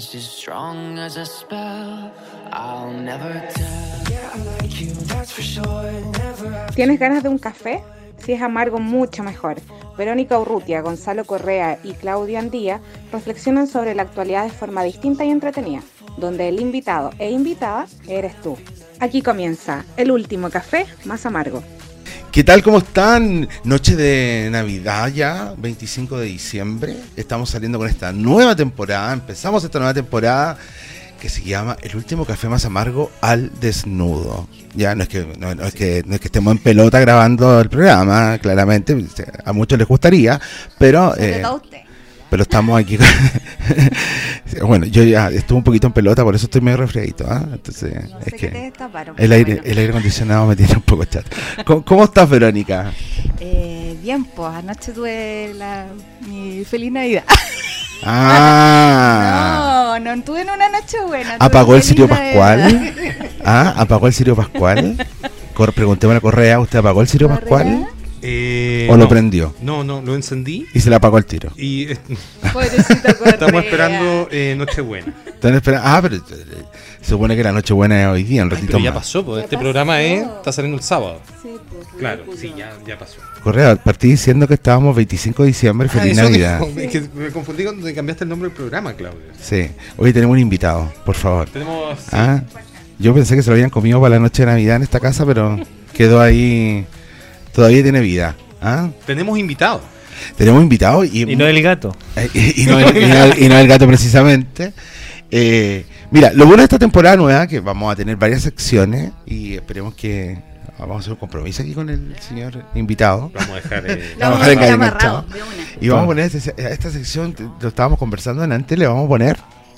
strong as a spell. I'll never tell. Yeah, I like you, that's for sure. Never ¿Tienes ganas de un café? Si es amargo, mucho mejor. Verónica Urrutia, Gonzalo Correa y Claudia Andía reflexionan sobre la actualidad de forma distinta y entretenida, donde el invitado e invitada eres tú. Aquí comienza el último café más amargo. ¿Qué tal? ¿Cómo están? Noche de Navidad ya, 25 de diciembre. Estamos saliendo con esta nueva temporada. Empezamos esta nueva temporada que se llama El último café más amargo al desnudo. Ya no es que no, no es que no es que estemos en pelota grabando el programa, claramente a muchos les gustaría, pero eh. Pero estamos aquí. con- bueno, yo ya estuve un poquito en pelota, por eso estoy medio resfriadito, ¿ah? Entonces, No es que el aire, bueno. el aire acondicionado me tiene un poco chato. ¿Cómo, cómo estás, Verónica? Eh, bien, pues anoche tuve la, mi feliz Navidad. Ah, No, no tuve en una noche buena. apagó el Sirio. Pascual. Ah, apagó el Sirio Pascual. Cor preguntémosle a Correa, ¿usted apagó el Sirio. Pascual? Eh, ¿O lo prendió? No, no, lo encendí Y se le apagó el tiro. y eh, estamos esperando eh, Nochebuena. Están esperando- Ah, pero eh, se supone que la noche buena es hoy día, un Ay, ratito pero ya más. pasó, pues Ya este pasó. programa es, está saliendo el sábado. Sí, pues, Claro, sí, ya, ya pasó. Correa, partí diciendo que estábamos 25 de diciembre, Ah, feliz eso Navidad. dijo. Es que me confundí cuando te cambiaste el nombre del programa, Claudio. Sí. Hoy tenemos un invitado, por favor. Tenemos Ah, yo pensé que se lo habían comido para la noche de Navidad en esta casa, pero quedó ahí. Todavía tiene vida. ¿Ah? tenemos invitados. Tenemos invitados y, Y no el gato. y- y no el, y no el- y no el gato precisamente. Eh, mira, lo bueno de esta temporada nueva que vamos a tener varias secciones y esperemos que vamos a hacer un compromiso aquí con el señor invitado. Vamos a dejar. eh, Lo Vamos a dejar. Y vamos a poner este- a esta sección, lo estábamos conversando antes, le vamos a poner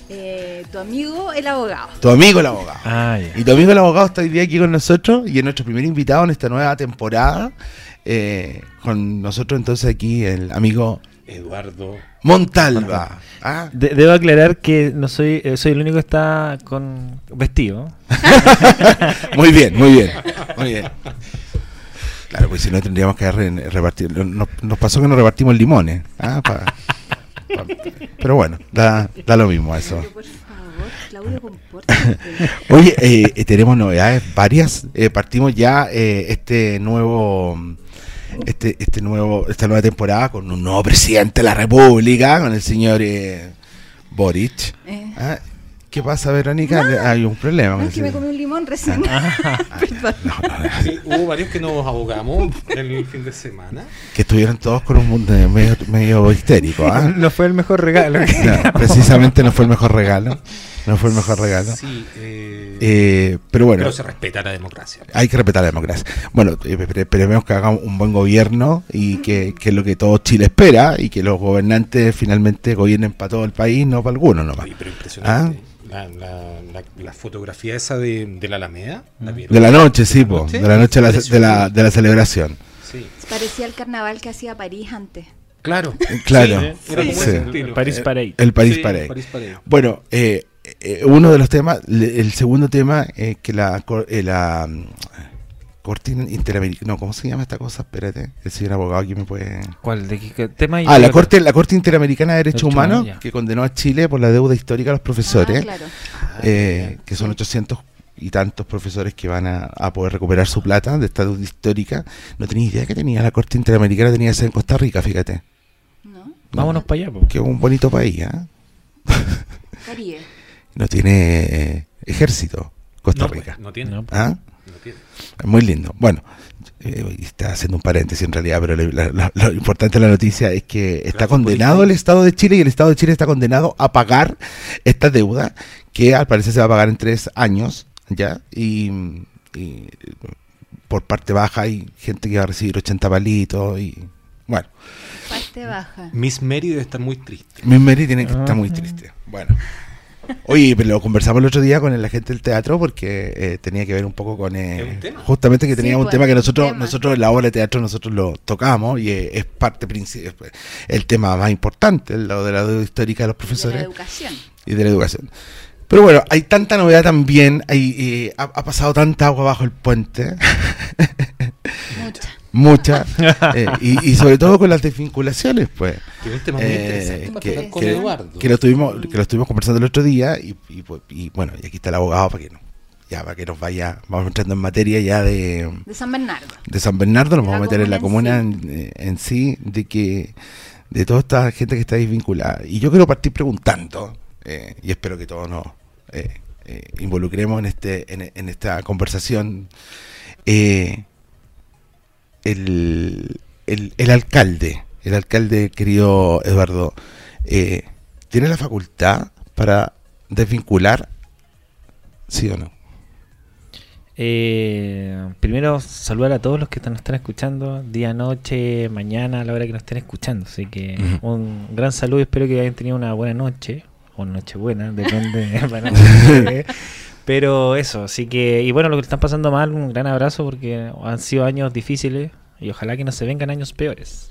Eh, tu amigo, el abogado. tu amigo el abogado. Ah. Y tu amigo el abogado está hoy día aquí con nosotros y es nuestro primer invitado en esta nueva temporada. Eh, con nosotros entonces aquí el amigo Eduardo. Montalva. Ah, De- debo aclarar que no soy eh, soy el único que está con vestido. muy bien, muy bien, muy bien. Claro, pues si no tendríamos que re- repartir. Nos, nos pasó que nos repartimos limones. ah, pa- pa- pero bueno, da, da lo mismo eso. Claudio, compórtate. Oye, eh, eh, tenemos novedades varias. Eh, partimos ya eh, este nuevo, este, este nuevo, esta nueva temporada con un nuevo presidente de la República, con el señor eh, Boric. Eh, Ah, ¿Qué pasa, Verónica? Hay un problema. no, con es que me comí un limón recién. Ah, Perdón. No, no, no, Sí, hubo varios que nos abogamos el fin de semana. que estuvieron todos con un mundo medio, medio histérico. ¿ah? No fue el mejor regalo. No, precisamente no fue el mejor regalo. No fue el mejor regalo. Sí, eh, Eh, pero bueno. pero se respeta la democracia. Hay que respetar la democracia. Bueno, eh, pero esperemos que haga un buen gobierno y que, que es lo que todo Chile espera y que los gobernantes finalmente gobiernen para todo el país, no para algunos nomás. Oye, pero impresionante. Ah. La, la, la, la fotografía esa de, de la Alameda. ¿la vieron? De la noche, sí, ¿De la po, noche? de la noche de la, de de la celebración. Sí, Parecía el carnaval que hacía París antes. claro. Claro. Sí, era como Sí. ese estilo. París Parade. El París Sí, Parade. París Parade. Bueno, eh, eh, uno de los temas, el segundo tema es que la, cor- eh, la mm, Corte Interamericana, no, ¿cómo se llama esta cosa? Espérate, el señor abogado aquí me puede... ¿Cuál? ¿De qué, qué tema? Ah, la Corte, la Corte Interamericana de Derechos Humanos, que condenó a Chile por la deuda histórica a los profesores, Ah, claro. eh, que son 800 y tantos profesores que van a, a poder recuperar su plata de esta deuda histórica. No tenía idea que tenía la Corte Interamericana, tenía que ser en Costa Rica, fíjate. ¿No? Vámonos para allá. po. Que es un bonito país, ¿ah? Caribe. No tiene eh, ejército, Costa No, Rica. pues, no tiene. No. ¿Ah? no tiene. Muy lindo. Bueno, eh, está haciendo un paréntesis en realidad, pero lo, importante de la noticia es que está condenado el Estado de Chile y el Estado de Chile está condenado a pagar esta deuda que al parecer se va a pagar en tres años, ¿ya? Y, y por parte baja hay gente que va a recibir 80 palitos y bueno, Parte baja. Miss Mary debe estar muy triste. Miss Mary tiene que estar muy Ajá. triste. Bueno. Oye, pero lo conversamos el otro día con la gente del teatro porque eh, tenía que ver un poco con... eh, justamente que Sí, tenía un pues, tema que nosotros tema. nosotros en la obra de teatro nosotros lo tocamos y eh, es parte es el tema más importante, lo de la deuda histórica de los De la profesores educación. y de la educación. Pero bueno, hay tanta novedad también, hay, eh, ha, ha pasado tanta agua bajo el puente. muchas, eh, y, y sobre todo con las desvinculaciones, pues. Que es un tema muy Eh, interesante para que, hablar con que- Eduardo. que lo estuvimos que lo estuvimos conversando el otro día y, y, pues, y, bueno y aquí está el abogado para que no, ya para que nos vaya vamos entrando en materia ya de, De San Bernardo. de San Bernardo nos vamos a meter en la comuna en, eh, en sí de que de toda esta gente que está desvinculada y yo quiero partir preguntando eh, y espero que todos nos eh, eh, involucremos en este en, en esta conversación eh, el, el, el alcalde, el alcalde querido Eduardo, eh, ¿tiene la facultad para desvincular? ¿Sí o no? Eh, primero, saludar a todos los que nos están escuchando, día, noche, mañana, a la hora que nos estén escuchando. Así que un gran saludo, espero que hayan tenido una buena noche, o noche buena, depende. pero eso, así que, y bueno, lo que están pasando mal, un gran abrazo porque han sido años difíciles y ojalá que no se vengan años peores.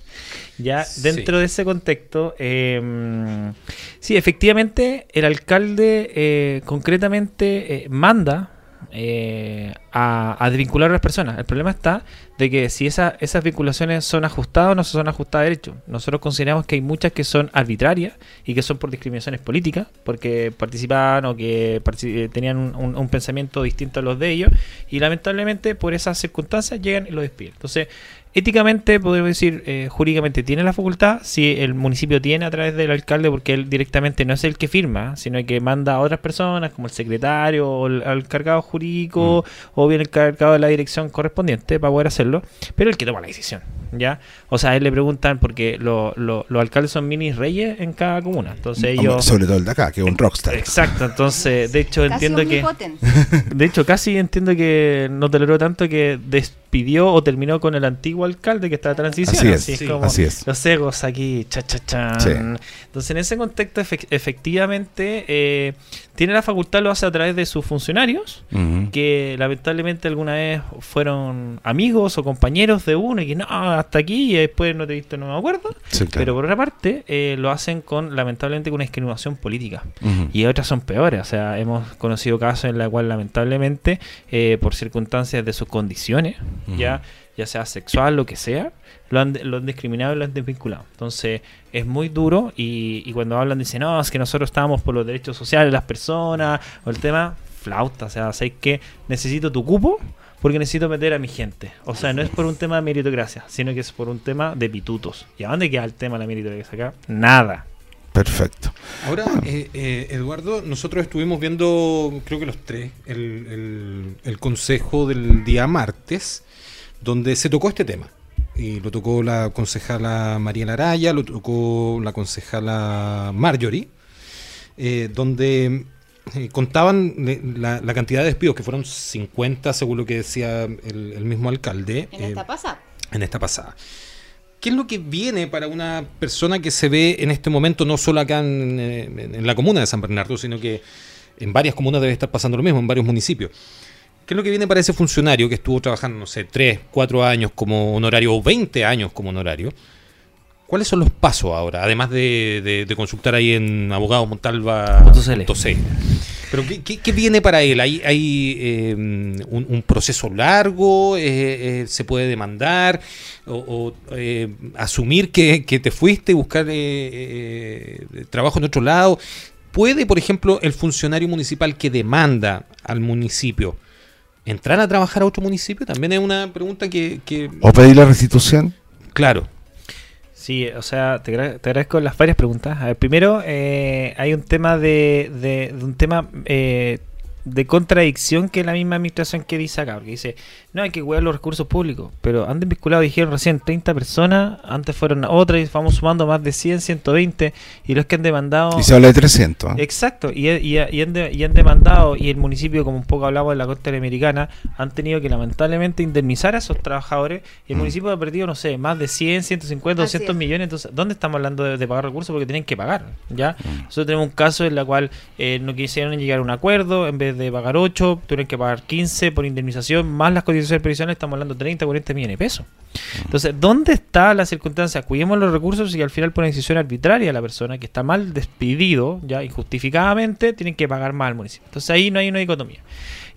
Ya Sí. dentro de ese contexto, eh, sí, efectivamente, el alcalde eh, concretamente eh, manda eh, a, a desvincular a las personas. El problema está de que si esa- esas vinculaciones son ajustadas o no son ajustadas a derecho. Nosotros consideramos que hay muchas que son arbitrarias y que son por discriminaciones políticas, porque participaban o que eh, tenían un, un- un pensamiento distinto a los de ellos, y lamentablemente por esas circunstancias llegan y lo despiden. Entonces, éticamente, podemos decir, eh, jurídicamente tiene la facultad, si el municipio tiene a través del alcalde, porque él directamente no es el que firma, sino que manda a otras personas, como el secretario o el, al cargado jurídico, o bien el cargado de la dirección correspondiente para poder hacerlo, pero el que toma la decisión, ¿ya? O sea, a él le preguntan, porque lo- lo- los alcaldes son mini reyes en cada comuna, entonces Hombre, ellos... Sobre todo el de acá, que es un rockstar. Exacto, entonces, de hecho, Casi entiendo que... De hecho, casi entiendo que no toleró tanto que despidió o terminó con el antiguo alcalde que estaba transición. Así es, sí, como así es. Los egos aquí, cha, cha, chan. Sí. Entonces, en ese contexto, efec- efectivamente, eh, tiene la facultad, lo hace a través de sus funcionarios, que lamentablemente alguna vez fueron amigos o compañeros de uno y que no, hasta aquí y después no te he visto, no me acuerdo. Sí, claro. Pero por otra parte, eh, lo hacen con, lamentablemente, con una discriminación política y otras son peores. O sea, hemos conocido casos en la cual lamentablemente, eh, por circunstancias de sus condiciones, ya, ya sea sexual, lo que sea, lo han, lo han discriminado y lo han desvinculado. Entonces, es muy duro y, y cuando hablan dicen, no, es que nosotros estamos por los derechos sociales de las personas, o el tema, flauta, o sea, sé que necesito tu cupo porque necesito meter a mi gente. O sea, no es por un tema de meritocracia, sino que es por un tema de pitutos. ¿Y a dónde queda el tema de la meritocracia acá? Nada. Perfecto. Ahora, eh, eh, Eduardo, nosotros estuvimos viendo, creo que los tres, el, el- el consejo del día martes, donde se tocó este tema. Y lo tocó la concejala María Laraya, lo tocó la concejala Marjorie, eh, donde eh, contaban de- la, la cantidad de despidos, que fueron 50, según lo que decía el, el mismo alcalde. En eh, esta pasada. en esta pasada. ¿Qué es lo que viene para una persona que se ve en este momento, no solo acá eh, en la comuna de San Bernardo, sino que en varias comunas debe estar pasando lo mismo, en varios municipios? ¿Qué es lo que viene para ese funcionario que estuvo trabajando, no sé, 3, 4 años como honorario o 20 años como honorario? ¿Cuáles son los pasos ahora? Además de, de- de consultar ahí en abogadomontalva.cl. Pero ¿qué, qué- qué viene para él? ¿Hay, hay eh, un, un proceso largo? Eh, eh, ¿Se puede demandar? ¿O, o, eh, asumir que, que te fuiste y buscar eh, trabajo en otro lado? ¿Puede, por ejemplo, el funcionario municipal que demanda al municipio entrar a trabajar a otro municipio? También es una pregunta que, que- ¿O pedir la restitución? claro, Sí, o sea, te, agra- te agradezco las varias preguntas. A ver, primero, eh, hay un tema de, de- de un tema eh, de contradicción que la misma administración que dice acá, porque dice, no hay que cuidar los recursos públicos, pero han desvinculado, dijeron recién, 30 personas, antes fueron otras y vamos sumando más de 100, 120, y los que han demandado... Y se habla de 300. ¿eh? Exacto, y, y- y han de- y han demandado, y el municipio, como un poco hablamos de la costa americana, han tenido que lamentablemente indemnizar a esos trabajadores, y el Mm. municipio ha perdido, no sé, más de 100, 150, Así 200 es. millones, entonces, ¿dónde estamos hablando de, de pagar recursos? Porque tienen que pagar, ¿ya? Mm. Nosotros tenemos un caso en el cual eh, no quisieron llegar a un acuerdo, en vez de pagar 8, tuvieron que pagar 15 por indemnización, más las cotizaciones previsionales, estamos hablando de 30, 40 millones de pesos. Entonces, ¿dónde está la circunstancia? Cuidemos los recursos y al final por una decisión arbitraria la persona que está mal despedido, ya injustificadamente, tienen que pagar más al municipio. Entonces ahí no hay una dicotomía.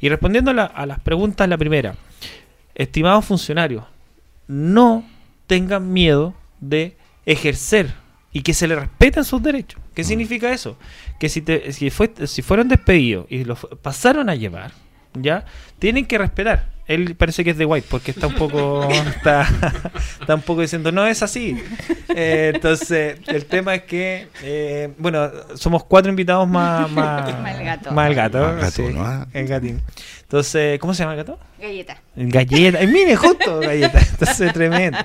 Y respondiendo a, la- a las preguntas, la primera, estimados funcionarios, no tengan miedo de ejercer y que se le respeten sus derechos. ¿Qué significa eso? Que si, te, si, fue, si fueron despedidos y los pasaron a llevar, ¿ya? Tienen que respetar. Él parece que es de White porque está un poco está, está un poco diciendo no es así. Eh, entonces el tema es que eh, bueno somos cuatro invitados más más, Más el gato. más el gato, Más gato, sí, ¿no? Ah. el gatín. Entonces cómo se llama el gato? Galleta. Galleta. Eh, mire, justo galleta. Entonces, tremendo.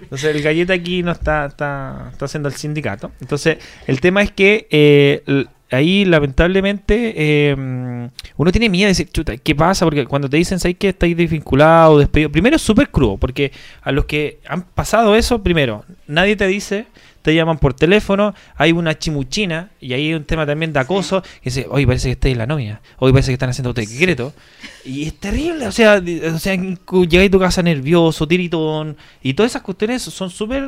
Entonces, el galleta aquí no está, está, está haciendo el sindicato. Entonces, el tema es que eh, ahí, lamentablemente, eh, uno tiene miedo de decir, chuta, ¿qué pasa? Porque cuando te dicen, ¿sabes que estáis desvinculados, despedidos? Primero es súper crudo, porque a los que han pasado eso, primero, nadie te dice, te llaman por teléfono, hay una chimuchina, y ahí hay un tema también de acoso, que dice, hoy parece que estáis en la novia, hoy parece que están haciendo decreto. Y es terrible, o sea, o sea, llegáis a tu casa nervioso, tiritón, y todas esas cuestiones son súper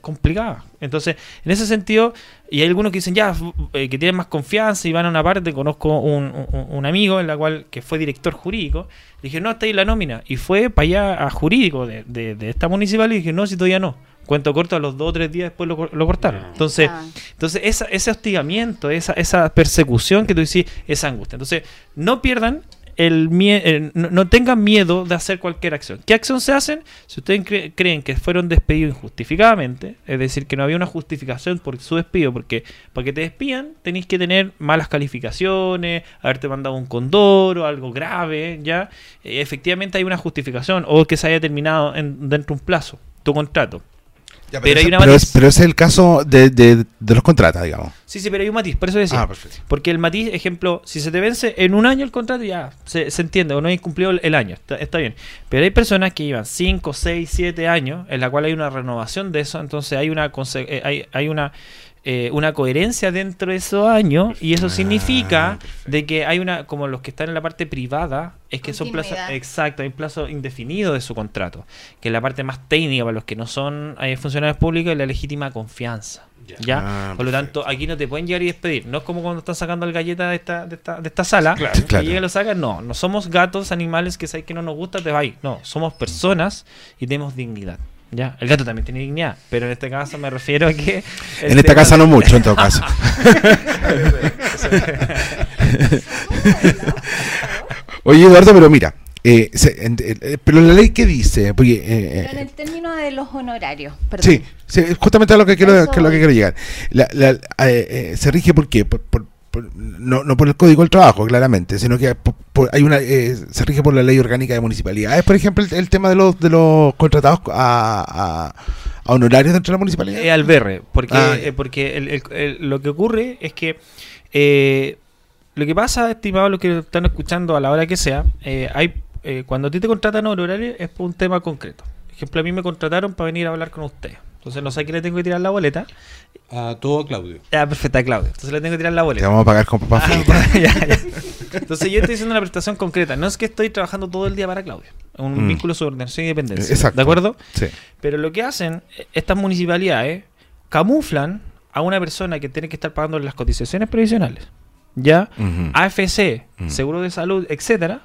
complicadas. Entonces, en ese sentido, y hay algunos que dicen, ya, eh, que tienen más confianza y van a una parte, conozco un, un- un amigo en la cual, que fue director jurídico, le dije, no, está ahí la nómina, y fue para allá a jurídico de, de- de esta municipal y dije, no, si todavía no. Cuento corto, a los dos o tres días después lo, cor- lo cortaron. Entonces, Ah. entonces, esa, ese hostigamiento, esa, esa persecución que tú decís, esa angustia. Entonces, no pierdan el miedo, no, no tengan miedo de hacer cualquier acción. ¿Qué acción se hacen? Si ustedes cre- creen que fueron despedidos injustificadamente, es decir, que no había una justificación por su despido, porque para que te despidan tenéis que tener malas calificaciones, haberte mandado un condoro, algo grave, ¿ya? Eh, efectivamente hay una justificación, o que se haya terminado en, dentro de un plazo, tu contrato. Ya, Pero hay una pero, matiz. es, pero ese es el caso de, de, de los contratas, digamos. Sí, sí, pero hay un matiz, por eso decía. Ah, perfecto. Porque el matiz, ejemplo, si se te vence en un año el contrato, ya se, se entiende, o no hay cumplido el, el año, está, está bien. Pero hay personas que llevan 5, 6, 7 años, en la cual hay una renovación de eso, entonces hay una conse- eh, hay, hay una eh, una coherencia dentro de esos años y eso Ah, significa de que hay una como los que están en la parte privada es que son plazos exacto hay plazo indefinido de su contrato que es la parte más técnica para los que no son eh, funcionarios públicos es la legítima confianza ya. Ah, por lo tanto aquí no te pueden llegar y despedir. No es como cuando están sacando al galleta de esta de esta, de esta sala Claro. que Claro. llega y lo sacan no no somos gatos animales que sabes que no nos gusta te va ahí no somos personas y tenemos dignidad ya el gato también tiene dignidad pero en este caso me refiero a que En esta tema- casa no mucho, en todo caso. Oye, Eduardo, pero mira, eh, se- en- eh, pero la ley qué dice, porque eh, Pero en eh, el término de los honorarios, perdón. sí, sí, justamente a lo que quiero, Eso que es lo que voy. quiero llegar. La- la- eh, eh, se rige por qué, por- no, no por el Código del Trabajo, claramente, sino que por- por- hay una, eh, se rige por la Ley Orgánica de Municipalidades, por ejemplo, el, el tema de los de los contratados a, a- a honorarios dentro de la municipalidad. Eh, al berre, porque, Ah, eh, porque el- lo que ocurre es que eh, lo que pasa, estimados los que están escuchando a la hora que sea, eh, hay eh, cuando a ti te contratan a honorario es por un tema concreto. Por ejemplo, a mí me contrataron para venir a hablar con ustedes. Entonces no sé a quién le tengo que tirar la boleta. A todo Claudio. Ah, perfecta, Claudio. Entonces le tengo que tirar la Te boleta. vamos a pagar con papá Ah, ya, ya. Entonces yo estoy haciendo una prestación concreta. No es que estoy trabajando todo el día para Claudio. Es un Mm. vínculo de subordinación y dependencia. Exacto. ¿De acuerdo? Sí. Pero lo que hacen eh, estas municipalidades camuflan a una persona que tiene que estar pagando las cotizaciones previsionales, ya. AFC, seguro de salud, etcétera,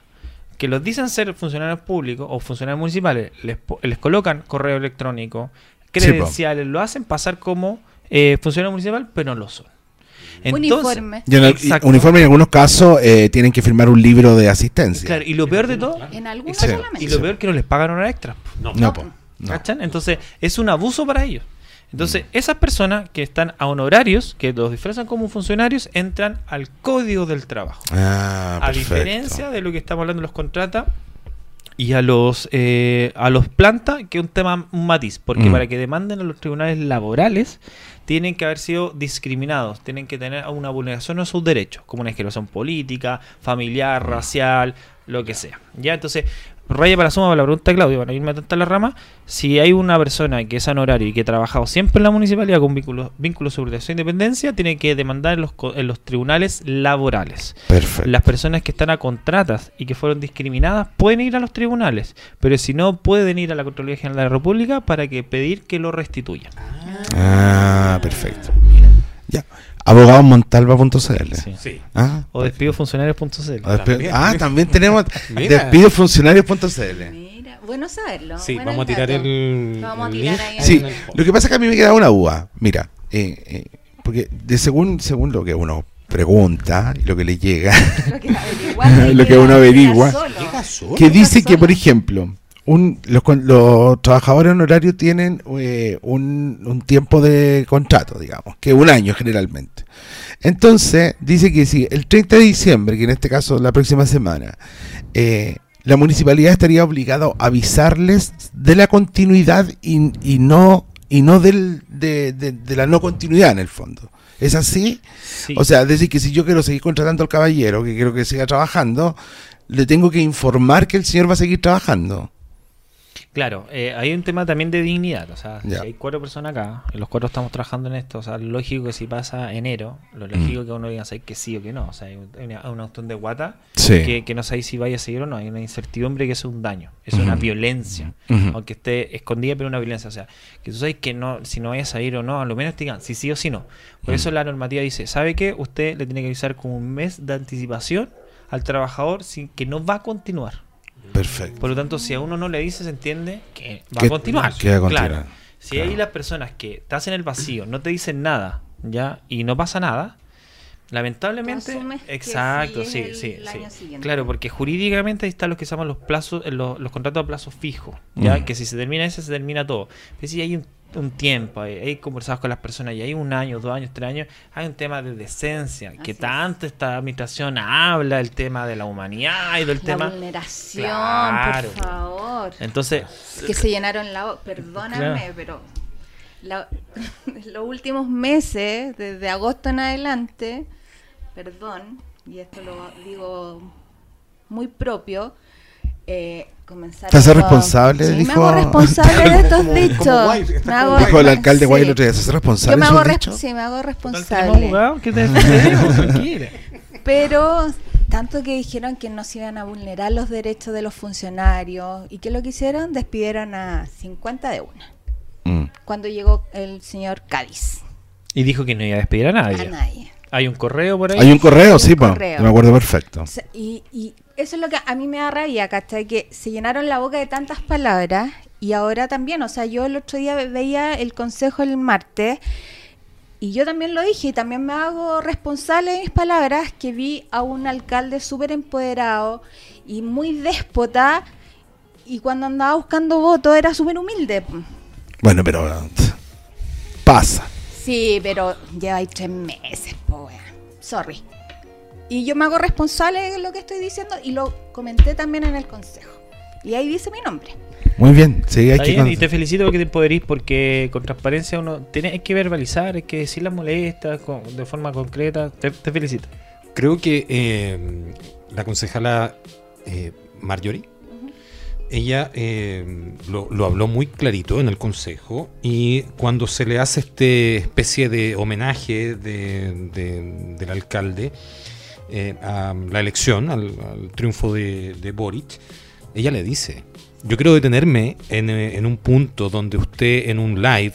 que los dicen ser funcionarios públicos o funcionarios municipales, les colocan correo electrónico, credenciales, lo hacen pasar como eh, funcionario municipal, pero no lo son. Uniforme. Y en el- y Exacto. uniforme en algunos casos eh, tienen que firmar un libro de asistencia. Claro, y lo peor de todo, En algunos Sí. y lo peor que no les pagan hora extra. No, po, no. ¿Cachan? Entonces, es un abuso para ellos. Entonces, esas personas que están a honorarios, que los disfrazan como funcionarios, entran al código del trabajo. Ah, a diferencia de lo que estamos hablando de los contratas y a los eh, a los planta, que es un tema, un matiz, porque Mm. para que demanden a los tribunales laborales, tienen que haber sido discriminados, tienen que tener una vulneración a sus derechos, como una exclusión política, familiar, racial, lo que sea. Ya, entonces, raya para la suma para la pregunta de Claudio, para no irme tanto a la rama, si hay una persona que es honorario y que ha trabajado siempre en la municipalidad con vínculos vínculo de seguridad e independencia, tiene que demandar en los, en los tribunales laborales. Perfecto. Las personas que están a contratas y que fueron discriminadas pueden ir a los tribunales, pero si no pueden ir a la Contraloría General de la República para que pedir que lo restituyan. Ah, perfecto. Ya. Abogadosmontalva.cl. Sí. Sí. ¿Ah? O despidofuncionarios.cl. Ah, también tenemos despidofuncionarios.cl. Mira, bueno saberlo. Sí, bueno vamos a tirar el. Vamos a el tirar link ahí Sí, el lo que pasa es que a mí me queda una duda. Mira, eh, eh, porque de según, según lo que uno pregunta y lo que le llega, Lo que, Lo uno averigua. que dice que, por ejemplo, un, los, los trabajadores honorarios tienen eh, un, un tiempo de contrato, digamos, que un año generalmente. Entonces, dice que si el 30 de diciembre, que en este caso la próxima semana, eh, la municipalidad estaría obligado a avisarles de la continuidad y, y no y no del, de, de- de la no continuidad en el fondo. ¿Es así? Sí. O sea, decir, que si yo quiero seguir contratando al caballero, que quiero que siga trabajando, le tengo que informar que el señor va a seguir trabajando. Claro, eh, hay un tema también de dignidad. O sea, si hay cuatro personas acá, y los cuatro estamos trabajando en esto, o sea, lógico que si pasa enero, lo Mm. lógico que uno diga que sí o que no. O sea, hay un- una, opción de guata Sí. que, que no sabéis si vaya a seguir o no. Hay una incertidumbre que es un daño, es una violencia. Aunque esté escondida, pero una violencia. O sea, que tú sabes que no, si no vayas a ir o no, a lo menos te digan si sí o si no. Por eso la normativa dice, ¿sabe qué? Usted le tiene que avisar con un mes de anticipación al trabajador sin que no va a continuar. Perfecto. Por lo tanto, si a uno no le dice, se entiende que va Que- a continuar. que va a continuar. Claro. Si Claro. hay las personas que estás en el vacío, no te dicen nada, ¿ya? Y no pasa nada, lamentablemente. Que Exacto, sí sí, el- sí, el sí. Claro, porque jurídicamente ahí están los que se llaman los plazos, eh, los, los contratos a plazo fijo, ¿ya? Mm. Que si se termina ese, se termina todo. Pero si hay un, un tiempo, hay, hay conversados con las personas y hay un año, dos años, tres años, hay un tema de decencia, que es. tanto esta administración habla, el tema de la humanidad y del La tema. vulneración, Claro. por favor. Entonces, que se llenaron la boca. Perdóname, Claro. pero la- los últimos meses, desde agosto en adelante, perdón, y esto lo digo muy propio, eh, comenzaron. ¿Te haces con- responsable? Sí, Dijo- me hago responsable de estos Como- dichos. como Guay, está Me hago Dijo el alcalde sí. Guay el otro día, ¿se hace Yo responsable me de hago, dichos? sí, me hago responsable. que te. Pero tanto que dijeron que no se iban a vulnerar los derechos de los funcionarios y que lo que hicieron despidieron a 50 de una. Mm. Cuando llegó el señor Cádiz. Y dijo que no iba a despedir a nadie. A nadie. Hay un correo por ahí. Hay un correo, un sí, correo. me acuerdo perfecto. O sea, y, y eso es lo que a mí me da rabia, ¿cachai? Que se llenaron la boca de tantas palabras y ahora también, o sea, yo el otro día ve- veía el consejo el martes y yo también lo dije y también me hago responsable de mis palabras que vi a un alcalde súper empoderado y muy déspota y cuando andaba buscando votos era súper humilde. Bueno, pero pasa. Sí, pero lleva ahí tres meses, po. Sorry. Y yo me hago responsable de lo que estoy diciendo y lo comenté también en el consejo. Y ahí dice mi nombre. Muy bien, sí, hay que... bien, y te felicito porque te empoderís porque con transparencia uno tiene hay que verbalizar, hay que decir las molestas con- de forma concreta. Te, te felicito. Creo que eh, la concejala eh, Marjorie, ella eh, lo, lo habló muy clarito en el consejo y cuando se le hace este especie de homenaje de- de- del alcalde eh, a la elección, al, triunfo de, Boric, ella le dice, yo quiero detenerme en, eh, en un punto donde usted en un live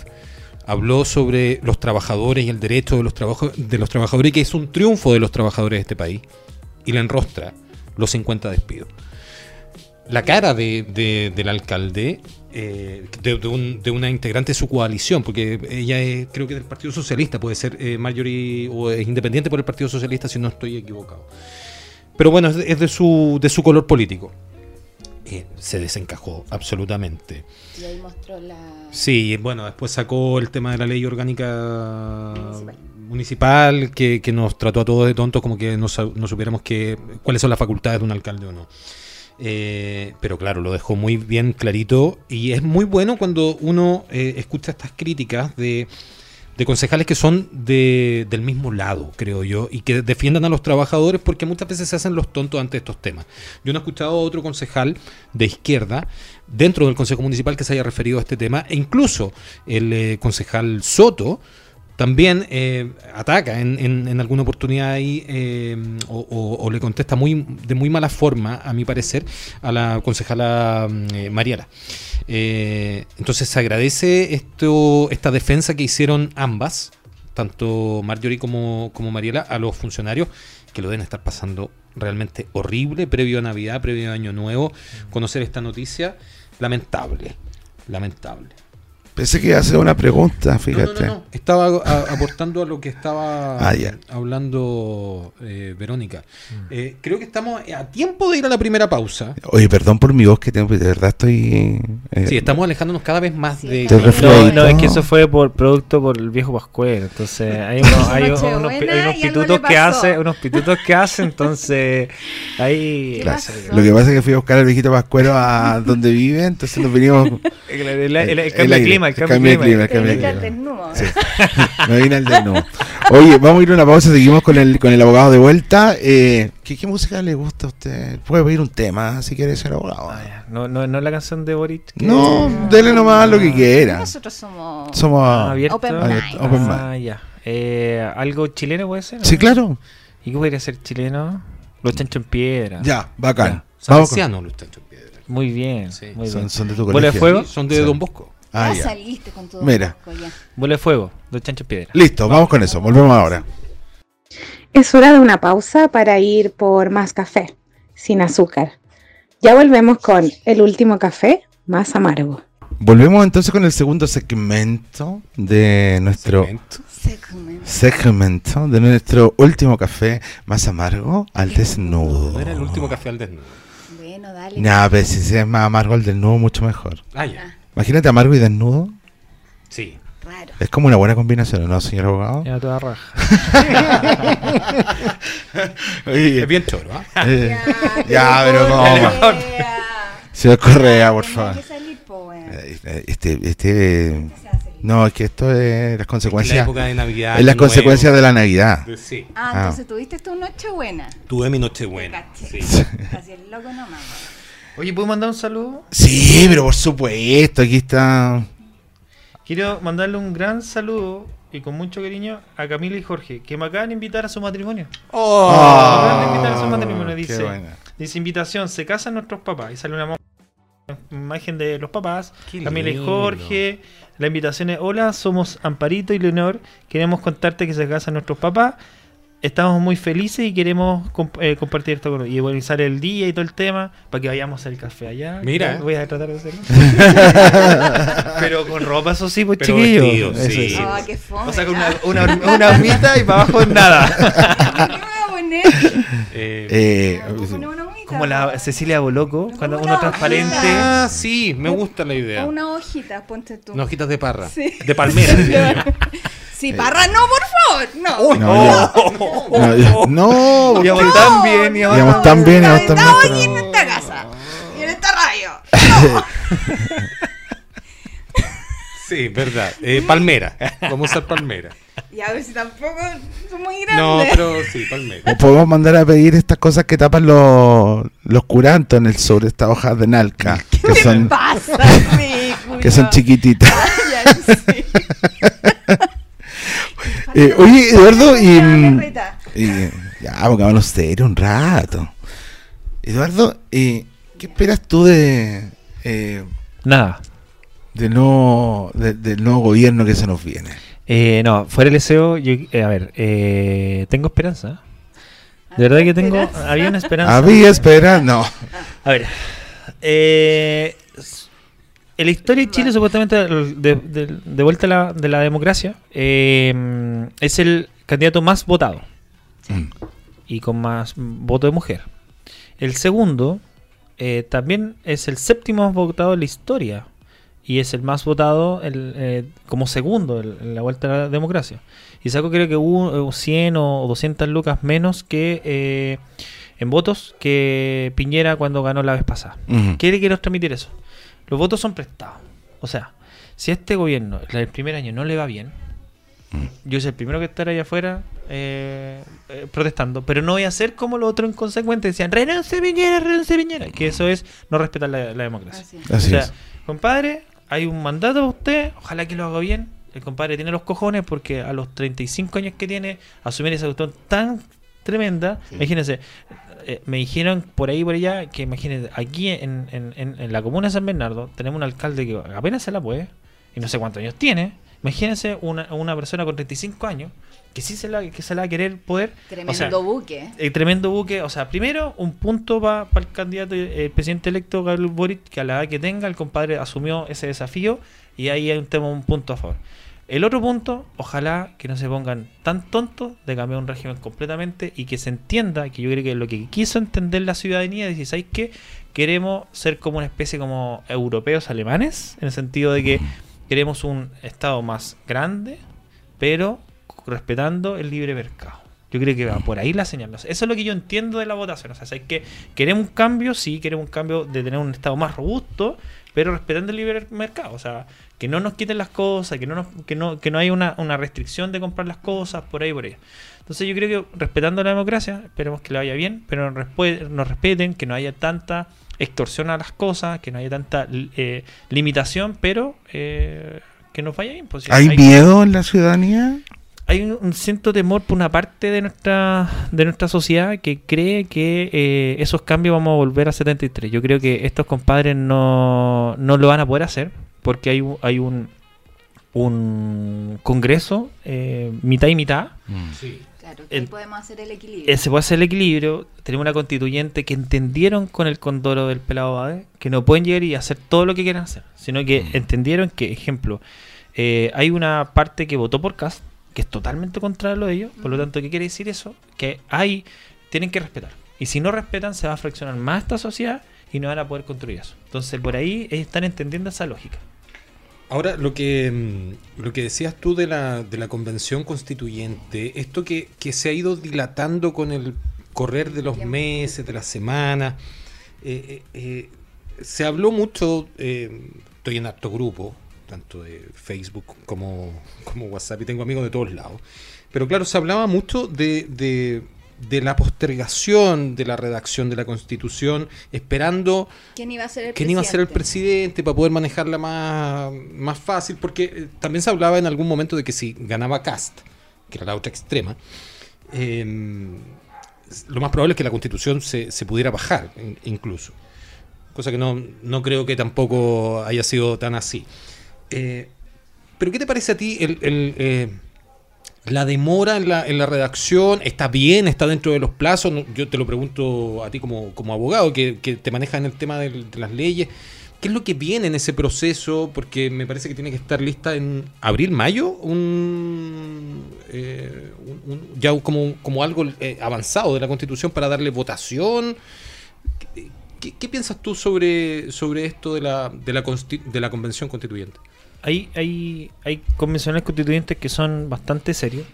habló sobre los trabajadores y el derecho de los, trabajo- de los trabajadores que es un triunfo de los trabajadores de este país y le enrostra los 50 despidos. La cara de, de- del alcalde, eh, de, de un- de una integrante de su coalición, porque ella es, creo que del Partido Socialista, puede ser eh, Marjorie o es independiente por el Partido Socialista si no estoy equivocado. Pero bueno, es de, es su, de su color político. Eh, se desencajó absolutamente. Y ahí mostró la... Sí, bueno, después sacó el tema de la ley orgánica Municipal. municipal, que, que nos trató a todos de tontos, como que no, no supiéramos que, cuáles son las facultades de un alcalde o no. Eh, pero claro, lo dejó muy bien clarito y es muy bueno cuando uno eh, escucha estas críticas de, de concejales que son de, del mismo lado, creo yo, y que defiendan a los trabajadores porque muchas veces se hacen los tontos ante estos temas. Yo no he escuchado a otro concejal de izquierda dentro del Consejo Municipal que se haya referido a este tema, e incluso el eh, concejal Soto también eh, ataca en, en- en alguna oportunidad ahí eh, o, o- o le contesta muy de muy mala forma, a mi parecer, a la concejala mm, eh, Mariela. Eh, entonces se agradece esto, esta defensa que hicieron ambas, tanto Marjorie como, como Mariela, a los funcionarios que lo deben estar pasando realmente horrible previo a Navidad, previo a Año Nuevo. Conocer esta noticia, lamentable, lamentable. Pensé que iba a hacer una pregunta, fíjate. no, no, no. Estaba a- aportando a lo que estaba Ah, hablando eh, Verónica. Eh, creo que estamos a tiempo de ir a la primera pausa. Oye, perdón por mi voz que tengo, de verdad estoy... eh, Sí, estamos alejándonos cada vez más de... Te No, no, es que eso fue por producto por el viejo Pascuero. Entonces, hay unos, hay unos, pitutos que hace, unos pitutos que hace, entonces ahí. Lo que pasa es que fui a buscar al viejito Pascuero a donde vive, entonces nos vinimos... el, el- el- el El cambio de aire, clima, el el cambio de clima. el cambio de clima. desnudo. Sí. Me vine al desnudo. Oye, vamos a ir a una pausa, seguimos con el, con el abogado de vuelta. Eh, ¿qué, qué música le gusta a usted? Puede pedir un tema si quiere ser abogado. Ah. No, no, no es la canción de Boric. que- No, dele nomás lo que quiera. Nosotros somos. Somos Ah, abierto. Open abierto, mind. open mind. Ah, ya. Eh, ¿Algo chileno puede ser? Sí, claro. ¿Y qué podría ser chileno? Los chanchos en piedra. Ya, bacán. Ya. Vamos con- Salesiano, Luis Tancho Piedra. Muy bien. Sí. muy son, bien. son de tu ¿Bola de colegio. fuego? Son de Sí. Don Bosco. Ah, ya ya. saliste con todo. Mira. de fuego. Los chanchos piedra. Listo, vamos con eso. Volvemos ahora. Es hora de una pausa para ir por más café, sin azúcar. Ya volvemos con el último café más amargo. Volvemos entonces con el segundo segmento de nuestro Segmento. Segmento. segmento de nuestro último café más amargo al desnudo. No era el último café al desnudo. Bueno, dale. Nah, pero si es más amargo al desnudo, mucho mejor. Ah, ya. Imagínate amargo y desnudo. Sí. Raro. Es como una buena combinación, ¿no, señor abogado? Ya toda raja. Oye, Es bien choro, ¿ah? eh, ya, pero no. Correa. Señor Correa, por favor. que salir, po, weón. Eh, Este, este, no, es que esto es las La consecuencias, época de Navidad. es las Nuevo. consecuencias de la Navidad. Sí. Ah, Ah. entonces tuviste tu noche buena. Tuve mi noche buena. Sí. Así el loco nomás. Oye, ¿puedo mandar un saludo? Sí, pero por supuesto, aquí está. Quiero mandarle un gran saludo y con mucho cariño a Camila y Jorge, que me acaban de invitar a su matrimonio. Oh. Me acaban de invitar a su matrimonio, qué dice. buena. Dice invitación, se casan nuestros papás. Y sale una imagen de los papás, Qué Camila y. Jorge. La invitación es, hola, somos Amparito y Leonor. Queremos contarte que se casan nuestros papás. Estamos muy felices y queremos comp- eh, compartir esto con y sale el día y todo el tema para que vayamos al café allá. Mira. Voy a tratar de hacerlo. Pero con ropa, eso sí, pues Pero chiquillo. vestido, Eso sí. sí. Ah, qué fome. O sea, con una, una, una hormita y para abajo nada. ¿Qué me voy a poner? Eh, Eh, Como la. Cecilia Boloco, cuando uno transparente. hojita. ah, sí, me gusta la idea. O una hojita, ponte tú. Unas hojitas de parra. Sí. De palmera, yo. Sí, parra, no, por favor. No. no, no, no, porque- Íbamos tan bien, íbamos íbamos tan bien, íbamos tan Estamos bien. aquí en esta casa. Y en esta radio. Sí, verdad. Eh, palmera. Vamos a usar palmera. Y a ver si tampoco son muy No, grandes. pero sí, palmera. O podemos mandar a pedir estas cosas que tapan los, los curantos en el sur, estas hojas de nalca, que ¿Qué son, pasa, que son chiquititas. Ya, sí. Eh, oye, Eduardo, y, mm, y ya, pongámonos serio un rato. Eduardo, eh, ¿qué esperas tú de eh, Nada. De- del nuevo gobierno que se nos viene? Eh, no, fuera el deseo, yo, eh, a ver, eh, tengo esperanza. De verdad que tengo, Esperanza. había una esperanza. Había esperanza, no. A ver, eh, en la historia de Chile, supuestamente, de, de- de vuelta a la, de la democracia, eh, es el candidato más votado Mm. y con más voto de mujer. El segundo eh, también es el séptimo más votado en la historia y es el más votado el, eh, como segundo en, en la vuelta a la democracia. Y sacó creo que hubo eh, 100 o 200 lucas menos que eh, en votos que Piñera cuando ganó la vez pasada. Ujú. ¿Qué le quiero transmitir eso? Los votos son prestados. O sea, si a este gobierno el primer año no le va bien, yo soy el primero que estará allá afuera eh, eh, protestando, pero no voy a hacer como los otros inconsecuentes decían, renuncie Piñera, renuncie Piñera, que eso es no respetar la, la democracia. Así. Así o sea, es. compadre, hay un mandato para usted, ojalá que lo haga bien. El compadre tiene los cojones porque a los 35 años que tiene, asumir esa cuestión tan tremenda, imagínense, eh, me dijeron por ahí por allá que imagínense, aquí en, en- en- en la comuna de San Bernardo tenemos un alcalde que apenas se la puede, y no sé cuántos años tiene, Imagínense una, una persona con 35 años que sí se la, que se la va a querer poder. Tremendo o sea, buque. el tremendo buque. O sea, primero, un punto para el candidato, eh, el presidente electo Gabriel Boric, que a la edad que tenga, el compadre asumió ese desafío y ahí hay un tema, un punto a favor. El otro punto, ojalá que no se pongan tan tontos de cambiar un régimen completamente y que se entienda, que yo creo que lo que quiso entender la ciudadanía es, ¿sabéis qué? Queremos ser como una especie como europeos alemanes, en el sentido de que queremos un Estado más grande, pero respetando el libre mercado. Yo creo que va por ahí la señal. O sea, eso es lo que yo entiendo de la votación. O sea, ¿sabes que queremos un cambio, sí, queremos un cambio de tener un Estado más robusto, pero respetando el libre mercado. O sea, que no nos quiten las cosas, que no, nos, que no, que no haya una, una restricción de comprar las cosas, por ahí, por ahí. Entonces yo creo que respetando la democracia, esperemos que le vaya bien, pero nos, respe- nos respeten, que no haya tanta extorsión a las cosas, que no haya tanta eh, limitación, pero eh, que nos vaya bien. pues, ¿Hay miedo en la ciudadanía? Hay un, un cierto temor por una parte de nuestra de nuestra sociedad que cree que eh, esos cambios vamos a volver a 73. Yo creo que estos compadres no, no lo van a poder hacer porque hay, un- hay un, un congreso eh, mitad y mitad. Sí. Claro, El- ahí podemos hacer el equilibrio. Eh, se puede hacer el equilibrio. Tenemos una constituyente que entendieron con el condoro del pelado Bade que no pueden llegar y hacer todo lo que quieran hacer, sino que entendieron que, ejemplo, eh, hay una parte que votó por Cast que es totalmente contrario a lo de ellos. Por lo tanto, ¿qué quiere decir eso? Que hay, tienen que respetar. Y si no respetan, se va a fraccionar más esta sociedad y no van a poder construir eso. Entonces, por ahí están entendiendo esa lógica. Ahora, lo que, mm, lo que decías tú de la, de la convención constituyente, esto que, que se ha ido dilatando con el correr de los meses, de las semanas, eh, eh, eh, se habló mucho, eh, estoy en harto grupo, tanto de Facebook como, como WhatsApp, y tengo amigos de todos lados, pero claro, se hablaba mucho de, de, de la postergación de la redacción de la constitución, esperando ¿Quién iba a ser el quién iba a ser el presidente? presidente para poder manejarla más, más fácil, porque eh, también se hablaba en algún momento de que si ganaba Cast, que era la otra extrema, eh, lo más probable es que la constitución se, se pudiera bajar in- incluso. Cosa que no, no creo que tampoco haya sido tan así. Eh, Pero ¿qué te parece a ti el, eh, la demora en la, en la redacción? ¿Está bien? ¿Está dentro de los plazos? Yo te lo pregunto a ti como, abogado que, te manejas en el tema de las leyes. ¿Qué es lo que viene en ese proceso? Porque me parece que tiene que estar lista en abril, mayo, un, eh, un- ya como, algo eh, avanzado de la Constitución para darle votación. ¿Qué, piensas tú sobre, esto de la, de la Convención Constituyente? Hay, hay, hay convencionales constituyentes que son bastante serios.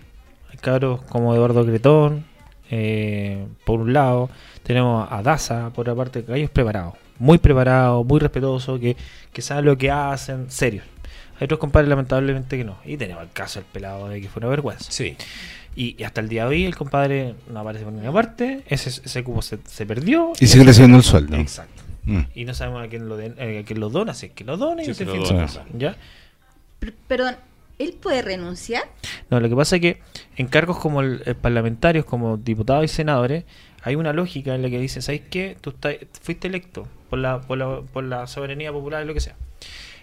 Hay cabros como Eduardo Cretón, eh, por un lado. Tenemos a Daza, por otra parte, que ellos preparados. Muy preparados, muy respetuosos, que, que saben lo que hacen, serios. Hay otros compadres, lamentablemente, que no. Y tenemos el caso del pelado de que fue una vergüenza. Sí. Y, y hasta el día de hoy, el compadre no aparece por ninguna parte. Ese, ese cupo se, se perdió. Y sigue recibiendo el sueldo. Exacto. Mm. Y no sabemos a quién lo, den- eh, a quién lo dona, si es que lo dona y Sí, se dona, ¿ya? Per- Perdón, ¿él puede renunciar? No, lo que pasa es que en cargos como el, el parlamentarios, como diputados y senadores, hay una lógica en la que dice, ¿sabes qué? Tú estás- fuiste electo por la, por, la, por la soberanía popular y lo que sea.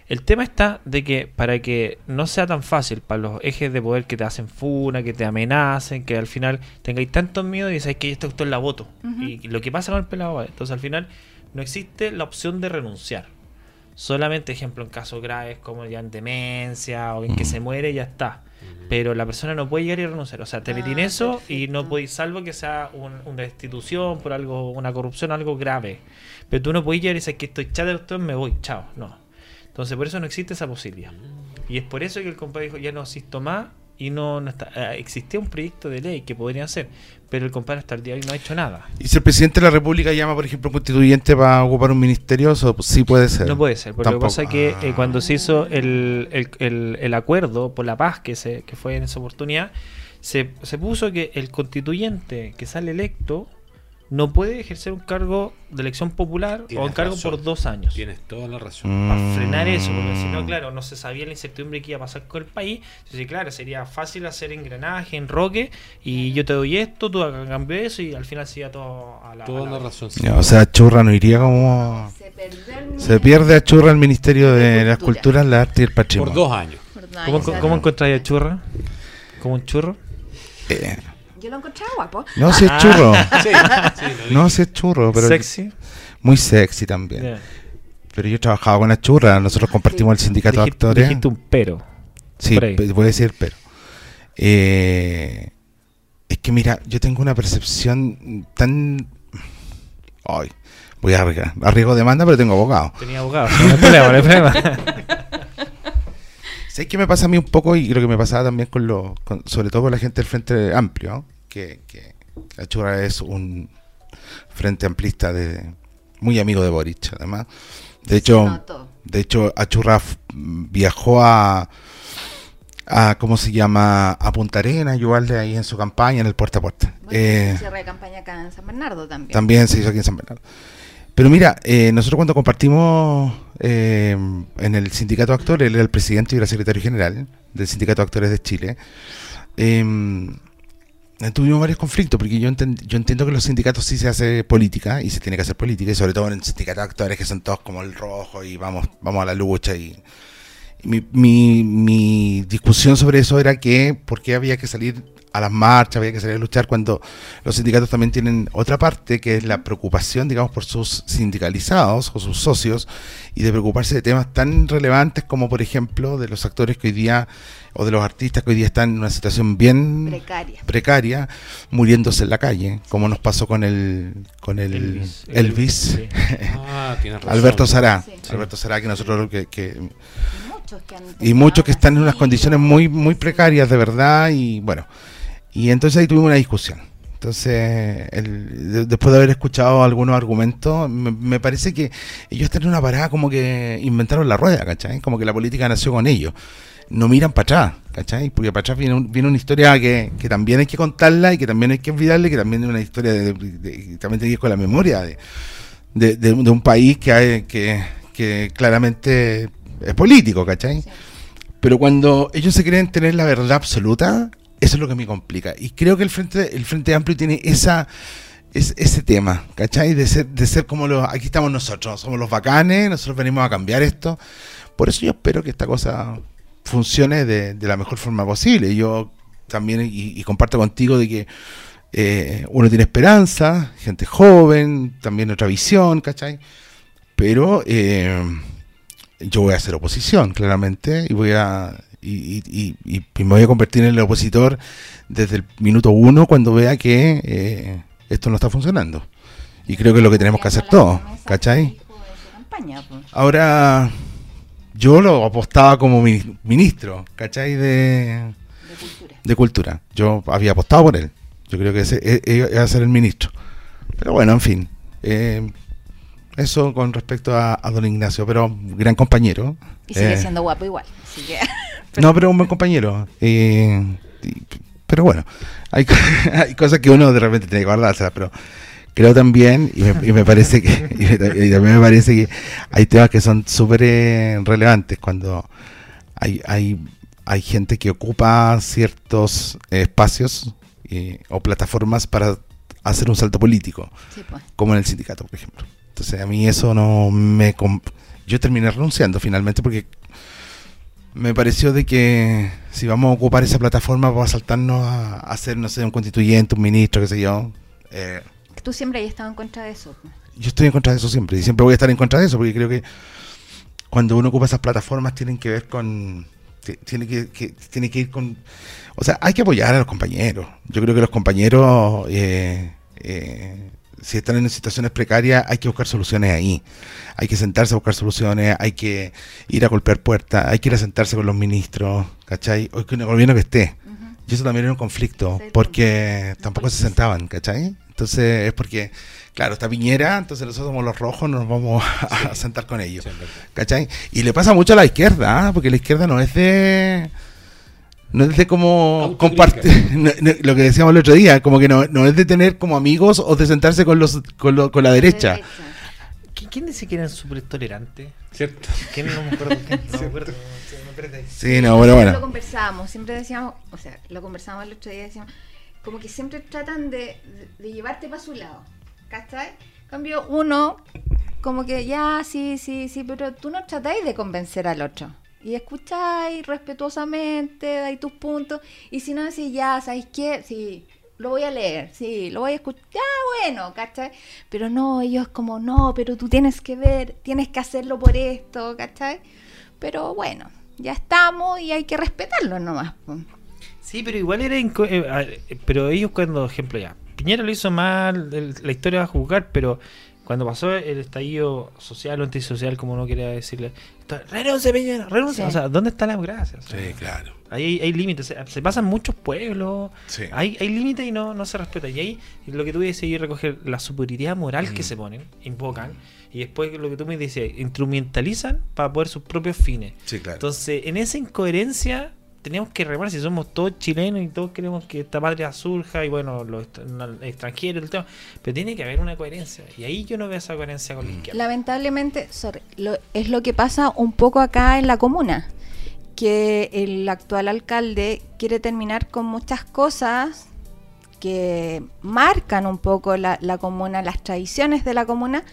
El tema está de que para que no sea tan fácil para los ejes de poder que te hacen funa, que te amenacen, que al final tengáis tantos miedo y sabéis que esta cuestión la voto. Y lo que pasa con el pelado, entonces al final no existe la opción de renunciar. Solamente, ejemplo, en casos graves como ya en demencia o en que se muere, ya está. Pero la persona no puede llegar y renunciar. O sea, te Ah, metí en eso y no podéis, salvo que sea un- una destitución por algo, una corrupción, algo grave. Pero tú no puedes llegar y decir que estoy chata de usted, me voy, chao. No. Entonces, por eso no existe esa posibilidad. Y es por eso que el compadre dijo, ya no asisto más y no, no está. eh, existía un proyecto de ley que podría hacer, pero el compadre hasta el día de hoy no ha hecho nada. Y si el presidente de la República llama, por ejemplo, un constituyente para ocupar un ministerio, eso sí puede ser. No puede ser, porque lo que pasa es que eh, Ah. cuando se hizo el, el, el- el acuerdo por la paz que se que fue en esa oportunidad, se, se puso que el constituyente que sale electo no puede ejercer un cargo de elección popular o un cargo razón. por dos años. Tienes toda la razón. Mm. Para frenar eso, porque si no, claro, no se sabía la incertidumbre que iba a pasar con el país. Entonces, claro, sería fácil hacer engranaje, enroque, y yo te doy esto, tú a cambio eso, y al final se iba todo a la. a Toda la- la razón. sí. O sea, Churra no iría como... Se pierde a Churra el Ministerio de De las Cultura. Culturas, la Arte y el Por Patrimonio. dos años. Por dos No, ¿Cómo, cómo encontráis a churra? ¿Como un churro? Eh, Yo lo encontraba guapo. no sé churro. Sí, sí, lo. No sé churro, pero ¿Sexy? muy sexy también. Pero yo trabajaba con la churra, nosotros compartimos el sindicato de actores. Dijiste un pero. Sí, voy a decir pero. Eh, es que mira, yo tengo una percepción tan... Ay, voy a arriesgar. Arriesgo demanda, pero tengo abogado. Tenía abogado. No hay problema, no hay problema. ¿Sabes qué me pasa a mí un poco? Y creo que me pasaba también con los... sobre todo con la gente del Frente Amplio, ¿no? Que, que la churra es un frente amplista de muy amigo de Boric, además. De hecho... De hecho, Achurra viajó a, a, ¿cómo se llama? A Punta Arenas, ayudarle ahí en su campaña, en el puerta a puerta. Bueno, Eh, cierre de campaña acá en San Bernardo también. también se hizo aquí en San Bernardo. Pero mira, eh, nosotros cuando compartimos eh, en el sindicato de actores, él era el presidente y era secretario general del sindicato de actores de Chile, eh, tuvimos varios conflictos, porque yo, yo entiendo que los sindicatos sí se hace política y se tiene que hacer política, y sobre todo en el sindicato de actores que son todos como el rojo y vamos, vamos a la lucha. y y mi, mi, mi discusión sobre eso era que por qué había que salir a las marchas, había que salir a luchar cuando los sindicatos también tienen otra parte que es la preocupación, digamos, por sus sindicalizados o sus socios y de preocuparse de temas tan relevantes como, por ejemplo, de los actores que hoy día o de los artistas que hoy día están en una situación bien Precaria. precaria, muriéndose en la calle, como nos pasó con el con el Elvis. Elvis, Sí. Ah, razón. Alberto Sará, Sí. Alberto Sará que nosotros que, que Y muchos que están en unas condiciones muy muy precarias de verdad y bueno y entonces ahí tuvimos una discusión entonces el- de- después de haber escuchado algunos argumentos me, me parece que ellos están en una parada como que inventaron la rueda ¿cachai? como que la política nació con ellos no miran para atrás ¿cachai? porque para atrás viene, un- viene una historia que, que también hay que contarla y que también hay que olvidarle que también es una historia de, de- también tiene que ver con la memoria de, de, de- un país que, hay- que, que claramente es político, ¿cachai? Pero cuando ellos se creen tener la verdad absoluta, eso es lo que me complica. Y creo que el Frente, el frente Amplio tiene esa es, ese tema, ¿cachai? De ser, de ser como los, aquí estamos nosotros, somos los bacanes, nosotros venimos a cambiar esto. Por eso yo espero que esta cosa funcione de, de la mejor forma posible. Yo también, y, y comparto contigo de que eh, uno tiene esperanza, gente joven, también otra visión, ¿cachai? Pero eh, yo voy a hacer oposición, claramente, y voy a y, y- y- y- y me voy a convertir en el opositor desde el minuto uno cuando vea que eh, esto no está funcionando. Y creo que es lo que tenemos que hacer todos, ¿cachai? pues. Ahora, yo lo apostaba como mi- ministro, ¿cachai? De, De cultura. de Cultura. Yo había apostado por él. Yo creo que ese e- e- iba a ser el ministro. Pero bueno, en fin. eh, eso con respecto a, a don Ignacio, pero gran compañero. Y sigue Eh, siendo guapo igual. Así que. No, pero un buen compañero. eh, pero bueno, hay, hay cosas que uno de repente tiene que guardarse, pero creo también, y me, y me parece que, y, me- y también me parece que hay temas que son súper eh, relevantes cuando hay, hay, hay gente que ocupa ciertos espacios eh, o plataformas para hacer un salto político Sí, pues. como en el sindicato, por ejemplo. Entonces a mí eso no me... Yo terminé renunciando finalmente porque me pareció de que si vamos a ocupar esa plataforma para saltarnos a, a hacer, no sé, un constituyente, un ministro, qué sé yo, eh, Tú siempre has estado en contra de eso. pues. yo estoy en contra de eso siempre y siempre voy a estar en contra de eso porque creo que cuando uno ocupa esas plataformas tienen que ver con ti- tiene que, tiene que ir con o sea hay que apoyar a los compañeros yo creo que los compañeros eh, eh, si están en situaciones precarias hay que buscar soluciones ahí hay que sentarse a buscar soluciones hay que ir a golpear puertas hay que ir a sentarse con los ministros ¿cachai? o con el gobierno que esté. Y eso también era un conflicto, porque tampoco se sentaban, ¿cachai? Entonces es porque, claro, está Piñera, entonces nosotros somos los rojos, no nos vamos a sentar con ellos. ¿cachai? Y le pasa mucho a la izquierda, ¿ah? porque la izquierda no es de... No es de como compartir, no- no, lo que decíamos el otro día, como que no, no es de tener como amigos o de sentarse con los con, lo- con la derecha. ¿Qui- ¿Quién dice que eran súper tolerantes? ¿Cierto? ¿Quién no me acuerdo? ¿Quién? No me acuerdo. Ahí. Sí, no, Lo bueno. conversábamos, siempre decíamos, o sea, lo conversábamos el otro día, decíamos, como que siempre tratan de, de- de llevarte para su lado, ¿cachai? En cambio, uno, como que ya, sí, sí, sí, pero tú no tratáis de convencer al otro, Y escucháis respetuosamente, dais tus puntos. Y si no decís, ya, ¿sabéis qué? Sí, lo voy a leer, sí, lo voy a escuchar. Ya, bueno, ¿cachai? Pero no, ellos como, no, pero tú tienes que ver, tienes que hacerlo por esto, ¿cachai? Pero bueno, ya estamos y hay que respetarlo nomás. Sí, pero igual era. inco- eh, pero ellos, cuando, ejemplo, ya. Piñera lo hizo mal, el- la historia va a juzgar, pero cuando pasó el estallido social o antisocial, como uno quería decirle, renuncia, Piñera, renuncia. Sí. O sea, ¿dónde está la democracia? O sea, Sí, claro. Ahí hay, hay límites, se, se pasan muchos pueblos, Sí. hay, hay límites y no, no se respeta. Y ahí lo que tú dices y recoger la superioridad moral Mm. que se ponen, invocan, y después lo que tú me dices, instrumentalizan para poder sus propios fines. Sí, claro. Entonces, en esa incoherencia tenemos que remar si somos todos chilenos y todos queremos que esta patria surja y bueno, los extranjeros, el tema, pero tiene que haber una coherencia. Y ahí yo no veo esa coherencia con la izquierda. Lamentablemente, sorry, lo- es lo que pasa un poco acá en la comuna, que el actual alcalde quiere terminar con muchas cosas que marcan un poco la, la comuna, las tradiciones de la comuna,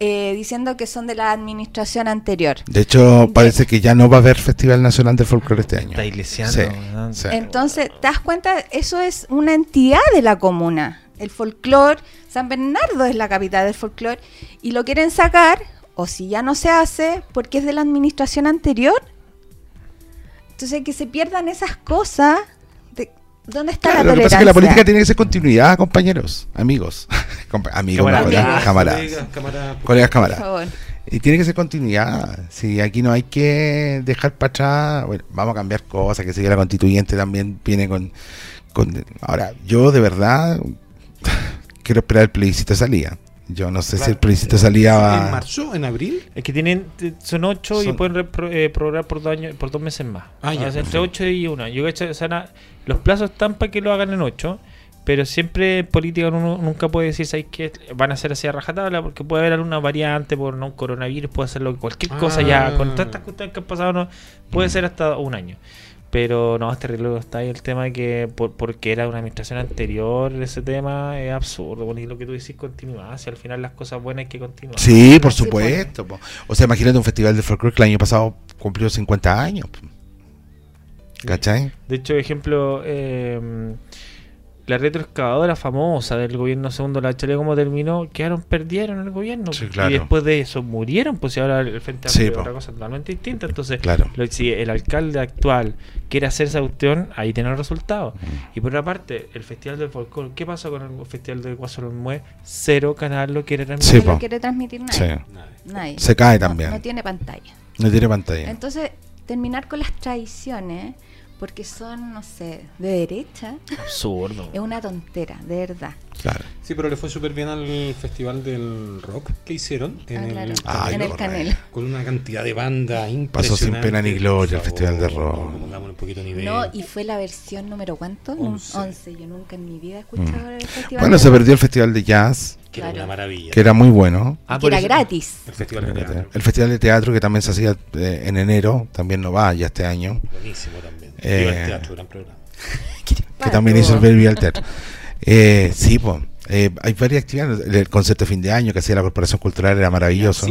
eh, diciendo que son de la administración anterior. De hecho, parece que ya no va a haber Festival Nacional de Folclore este año. Está iglesiando, Sí, ¿no? sí. Entonces, ¿te das cuenta? Eso es una entidad de la comuna. El folclore, San Bernardo es la capital del folclore, y lo quieren sacar, o si ya no se hace, porque es de la administración anterior. Entonces, que se pierdan esas cosas. De- ¿Dónde está Claro, la lo que pasa tolerancia? es que la política tiene que ser continuidad, compañeros, amigos. Amigos, Camaradas. colegas, camaradas. Colegas, camaradas. Colegas, Por camaradas. favor. Y tiene que ser continuidad. Si aquí no hay que dejar para atrás, bueno, vamos a cambiar cosas, que sigue la constituyente también viene con, con- Ahora, yo de verdad quiero esperar el plebiscito de salida. Yo no sé si el plebiscito va... ¿En marzo? ¿En abril? Es que tienen, son ocho y pueden repro- eh, prorrogar por dos, años, por dos meses más. Ah, ya, O sea, entre ocho y una. Yo, o sea, na- los plazos están para que lo hagan en ocho, pero siempre en política uno nunca puede decir ¿sabes qué? van a ser así a rajatabla porque puede haber alguna variante por no un coronavirus, puede ser lo, cualquier cosa ya. Ah. Con todas estas cuestiones que han pasado, no, puede ser hasta un año. Pero no, este reloj está ahí el tema de que por, porque era una administración anterior ese tema es absurdo. Bueno, y lo que tú decís continuidad, si al final las cosas buenas hay que continuar. Sí, por Sí, supuesto. po. O sea, imagínate un festival de folclore que el año pasado cumplió 50 años. ¿Cachai? De hecho, ejemplo, eh, la retroexcavadora famosa del gobierno segundo, la Chile, ¿cómo terminó? Quedaron, perdieron el gobierno. Sí, claro. Y después de eso murieron, pues y ahora el Frente Sí, Amplio es otra cosa totalmente distinta. Entonces, Claro. lo- si el alcalde actual quiere hacer esa cuestión, ahí tiene el resultado. Y por otra parte, el Festival del Folclore, ¿qué pasó con el Festival del Guasolomue? Cero canal lo quiere Sí, transmitir. No quiere transmitir Sí. nadie. Nadie. Se cae No- también. no tiene pantalla. No tiene pantalla. Entonces, terminar con las tradiciones, porque son, no sé, de derecha, Absurdo. es una tontera, de verdad. Claro. Sí, pero le fue súper bien al festival del rock que hicieron en, Ah, claro. el, Ay, en el con una cantidad de banda impresionante. Pasó sin pena ni gloria el festival de rock. Un poquito de nivel. No, y fue la versión número cuánto? Un- Once. 11. Yo nunca en mi vida he escuchado el festival. Mm. Bueno, de se perdió el festival de jazz, que era una maravilla. que era muy bueno. Ah, que era eso- gratis. El festival de teatro. El festival de teatro que también se hacía eh, en enero, también no va ya este año. Buenísimo también. Eh, Viva el teatro, gran programa. que también hizo el Baby al Teatro. Eh, sí, pues. hay varias actividades. El, el concierto de fin de año que hacía la Corporación Cultural era maravilloso.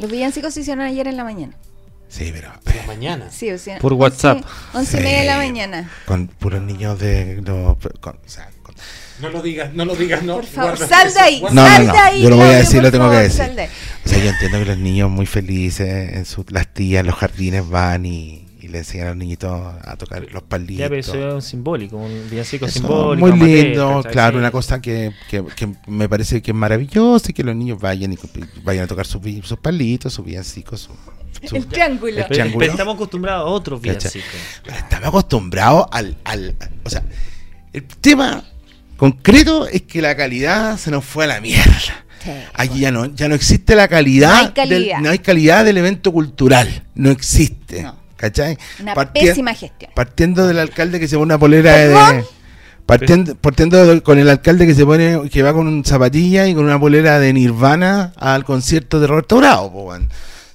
Los villancicos se hicieron ayer en la mañana. Sí, pero la mañana. Sí, o sea, Por WhatsApp. Once y Sí. media de la mañana. con puros niños de. no, con- o sea, No lo digas, no lo digas, no. Por favor, sal de ahí. No, sal no, de ahí. yo lo voy a decir, lo tengo que decir. de o sea, yo entiendo que los niños muy felices, en su, las tías en los jardines van y, y le enseñan a los niñitos a tocar los palitos. Ya, pero eso es un simbólico, un villancico Eso, simbólico. muy lindo, claro, una cosa que, que, que me parece que es maravillosa y que los niños vayan y vayan a tocar sus, sus palitos, sus villancicos. su- su- El triángulo. El Pero, triángulo. pero estamos acostumbrados a otros villancicos. Pero estamos acostumbrados al, al, O sea, el tema concreto es que la calidad se nos fue a la mierda. Sí. Aquí ya no, ya no existe la calidad. No hay calidad. Del, no hay calidad del evento cultural. No existe. No. ¿Cachai? Una Parti- pésima gestión. Partiendo del alcalde que se pone una polera ¿Perdón? de. Partiendo, partiendo de- con el alcalde que se pone, que va con un zapatilla y con una polera de Nirvana al concierto de Roberto Bravo. O sea,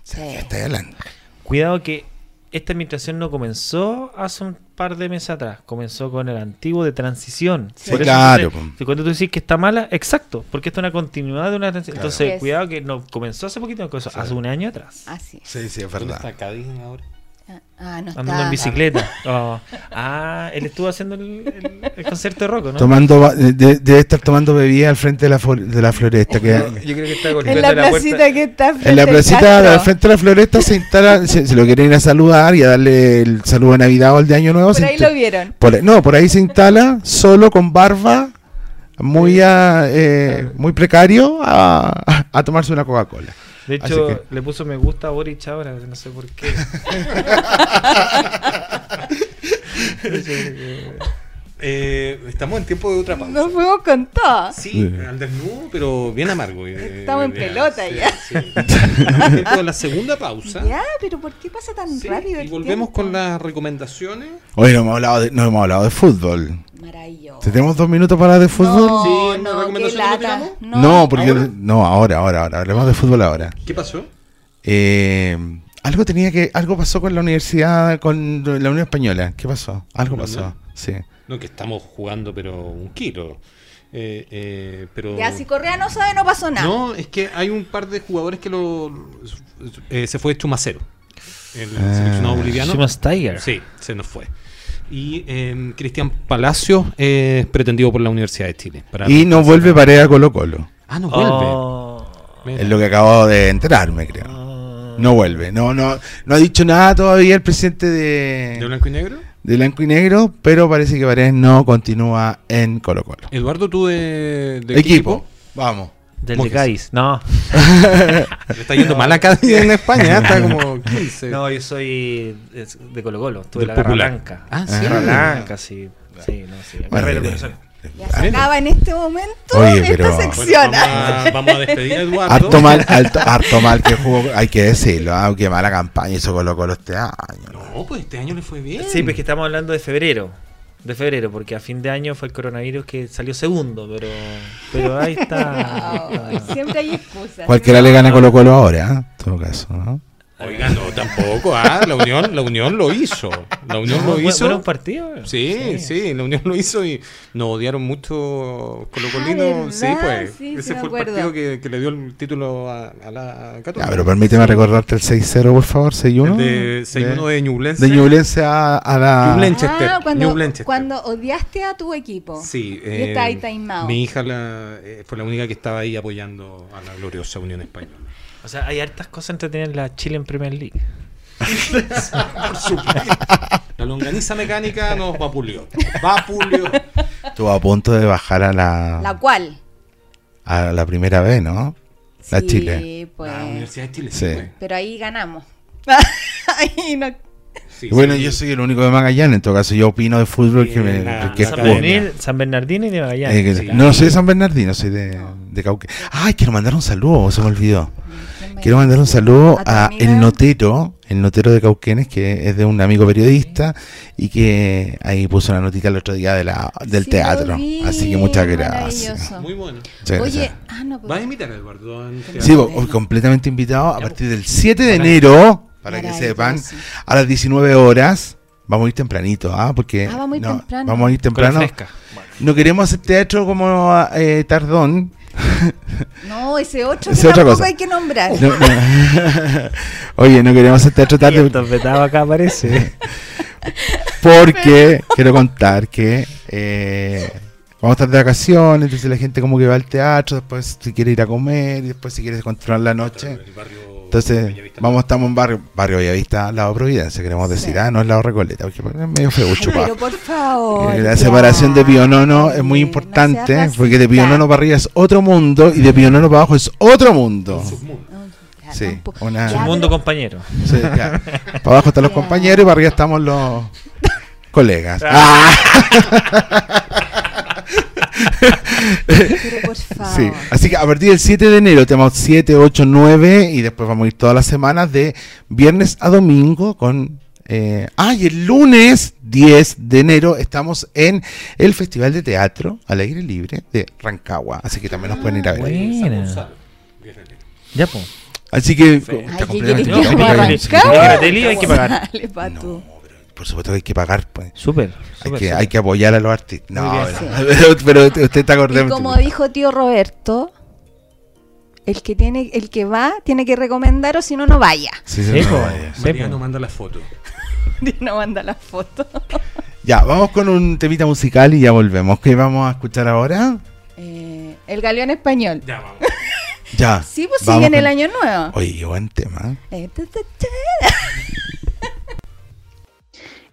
Sí. ¿qué estáis hablando? Cuidado que esta administración no comenzó hace un par de meses atrás, comenzó con el antiguo de transición. Sí, Por eso claro, entonces, cuando tú dices que está mala, exacto, porque esto es una continuidad de una transición. Claro. Entonces, Es. cuidado que no comenzó hace poquito, comenzó hace un año atrás. Así. Sí, sí, es ¿Dónde verdad. está Cádiz ahora? Ah, no andando está. en bicicleta. Oh. Ah, él estuvo haciendo el, el- el concierto de Rocco, ¿no? Tomando, ba- de- debe estar tomando bebida al frente de la, de la floresta. Que, Yo creo que está En golpeando la la, placita puerta. que está en la placita al frente de la floresta se instala, se, se lo quieren ir a saludar y a darle el saludo de Navidad o el de Año Nuevo. Por ahí insta- lo vieron. por no, por ahí se instala solo con barba, muy, ah, eh, muy precario, a, a tomarse una Coca-Cola. De hecho, que- le puso me gusta a Boric ahora, no sé por qué. Eh, estamos en tiempo de otra pausa. Nos fuimos con todo. Sí, Sí. al desnudo, pero bien amargo. eh, Estamos en ya, pelota sí, ya. sí. Tiempo de la segunda pausa. Ya, pero ¿por qué pasa tan Sí, rápido? y volvemos tiempo? con las recomendaciones. Hoy no hemos hablado de, no hemos hablado de fútbol. Maravilloso. ¿Tenemos dos minutos para hablar de fútbol? No, Sí, ¿una no, qué recomendación lo lata. tiramos? No, porque ¿Ahora? no, ahora, ahora, ahora, hablemos de fútbol ahora. ¿Qué pasó? Eh, algo tenía que, algo pasó con la universidad, con la Unión Española. ¿Qué pasó? Algo ¿La pasó. Unión? Sí. No, que estamos jugando, pero un kilo. Eh, eh, pero... Ya, si Correa no sabe, no pasó nada. No, es que hay un par de jugadores que lo eh, se fue Chumacero, el Ah, seleccionado boliviano. Schumann Tiger. Sí, se nos fue. Y eh, Cristian Palacios es pretendido por la Universidad de Chile. para Y no vuelve Pareja Colo Colo. Ah, no vuelve. Oh. Es lo que acabo de enterarme, creo. Oh. No vuelve. No, no, no ha dicho nada todavía el presidente ¿De de, blanco y negro? de Blanco y Negro, pero parece que Paredes no continúa en Colo Colo. Eduardo, tú de, de Equipo. Vamos. Del de. Cádiz. No. Está yendo mal acá en España, está como 15. No, yo soy de Colo Colo. Tuve Del la garra blanca. Ah, sí. Garra blanca, sí. Sí, no, sí. Ya se acaba en este momento Oye, esta pero- Bueno, sección. vamos, a, vamos a despedir a Eduardo. Harto mal, harto, harto mal que jugó, hay que decirlo, ah, qué mala campaña hizo Colo Colo este año. No, pues este año le fue bien. Sí, pues que estamos hablando de febrero. De febrero, porque a fin de año fue el coronavirus que salió segundo, pero, pero ahí está. Siempre hay excusas. Cualquiera le gana Colo Colo ahora, ¿eh? en todo caso, ¿no? Oiga, no, tampoco. Ah, la Unión, la Unión lo hizo. La Unión lo hizo. Buenos partidos. Sí, sí, la Unión lo hizo y nos odiaron mucho colocolinos. Ah, sí, pues. Sí, sí Ese fue el partido que, que le dio el título a, a la Católica. Ya, pero permíteme recordarte el 6-0, por favor, 6-1. El de 6-1 de Ñublense. de Ñublense a, a la... Ñublense. Manchester, Ah, cuando, New Blanchester. cuando odiaste a tu equipo. Sí, Y eh, está ahí timeout. mi hija la, eh, fue la única que estaba ahí apoyando a la gloriosa Unión Española. O sea, hay hartas cosas entretenidas en la Chile en Premier League. La longaniza mecánica nos vapuleó. Vapuleó. Estuvo a punto de bajar a la, ¿La cual? a la primera vez, ¿no? La sí, Chile. pues. La Universidad de Chile, Sí. sí. pues. Pero ahí ganamos. ahí no. Sí, bueno, sí. yo soy el único de Magallanes, en todo caso yo opino de fútbol que, me, que San. Bernardino, San Bernardino y de Magallanes. Eh, que- sí. no soy de San Bernardino, soy de, de Cauque. Ay, quiero mandar un saludo, se me olvidó. Quiero mandar un saludo ¿A el notero, el notero de Cauquenes, que es de un amigo periodista y que ahí puso una notita el otro día de la, del Sí, teatro. Así que muchas gracias. maravilloso. Muy bueno. Muchas Oye, gracias. ah, no, pues- ¿Vas a invitar a Eduardo? Sí, vos, completamente invitado a partir del 7 de enero, para que sepan, a las 19 horas. Vamos a ir tempranito, ¿ah? Porque Ah, vamos a ir no, temprano. vamos a ir temprano. fresca. No queremos hacer teatro como eh, Tardón. No, ese 8 Ese que otra cosa. hay que nombrar. No, no. Oye, no queremos hacer teatro tarde acá aparece. porque quiero contar que eh, vamos a estar de vacaciones, entonces la gente como que va al teatro, después si quiere ir a comer y después si quiere continuar la noche. El barrio Entonces, vamos, estamos en barrio, barrio Bellavista, lado Providencia, queremos decir, ah, no es lado Recoleta, porque es medio feo Ay, chupar. pero por favor. Eh, La ya. separación de Pionono es muy importante, porque de. Pionono para arriba es otro mundo y de Pionono para abajo es otro mundo. Ya, Sí, una- Ya, Un mundo compañero. Sí, ya. Para abajo están los Ya. compañeros y para arriba estamos los colegas. Ah, Pero por favor. sí. Así que a partir del 7 de enero tenemos 7, 8, 9 y después vamos a ir todas las semanas de viernes a domingo con... Eh, ah, y el lunes 10 de enero estamos en el Festival de Teatro al aire libre de Rancagua. Así que también nos pueden ir a ver. Buena. Gonzalo. Viernes. Ya, pues. Así que está ¿qué completamente hay que pagar. Por supuesto que hay que pagar, pues. Súper. Hay que, hay que apoyar a los artistas. No, pero, bien. pero, pero usted está acordando. como dijo tío Roberto, el que tiene, el que va tiene que recomendar o si no no vaya. Sí, sí, Sí, no, vaya. Mariano manda la foto. no manda la foto. Ya, vamos con un temita musical y ya volvemos. ¿Qué vamos a escuchar ahora? Eh, el galeón español. Ya, vamos. Ya. Sí, pues sigue en el año nuevo. Oye, qué buen tema.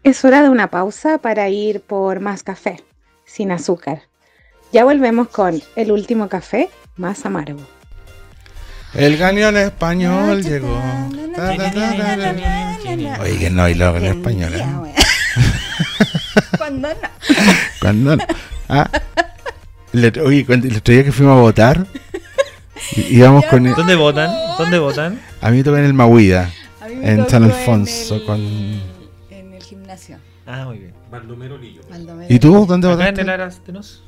Es hora de una pausa para ir por más café, sin azúcar. Ya volvemos con el último café más amargo. El cañón español llegó. Oye, que no bailó en español, ¿eh? Cuando no. Cuando no. Ah. El- oye, cuando- el otro día que fuimos a votar, íbamos con. ¿Dónde votan? ¿Dónde votan? A mí me tocó en el Mahuida, en San Alfonso. en el- con En. Ah, muy bien. Baldomero Lillo. Baldomero. ¿Y tú? ¿Dónde Acá en votaste? el Aras de Nos.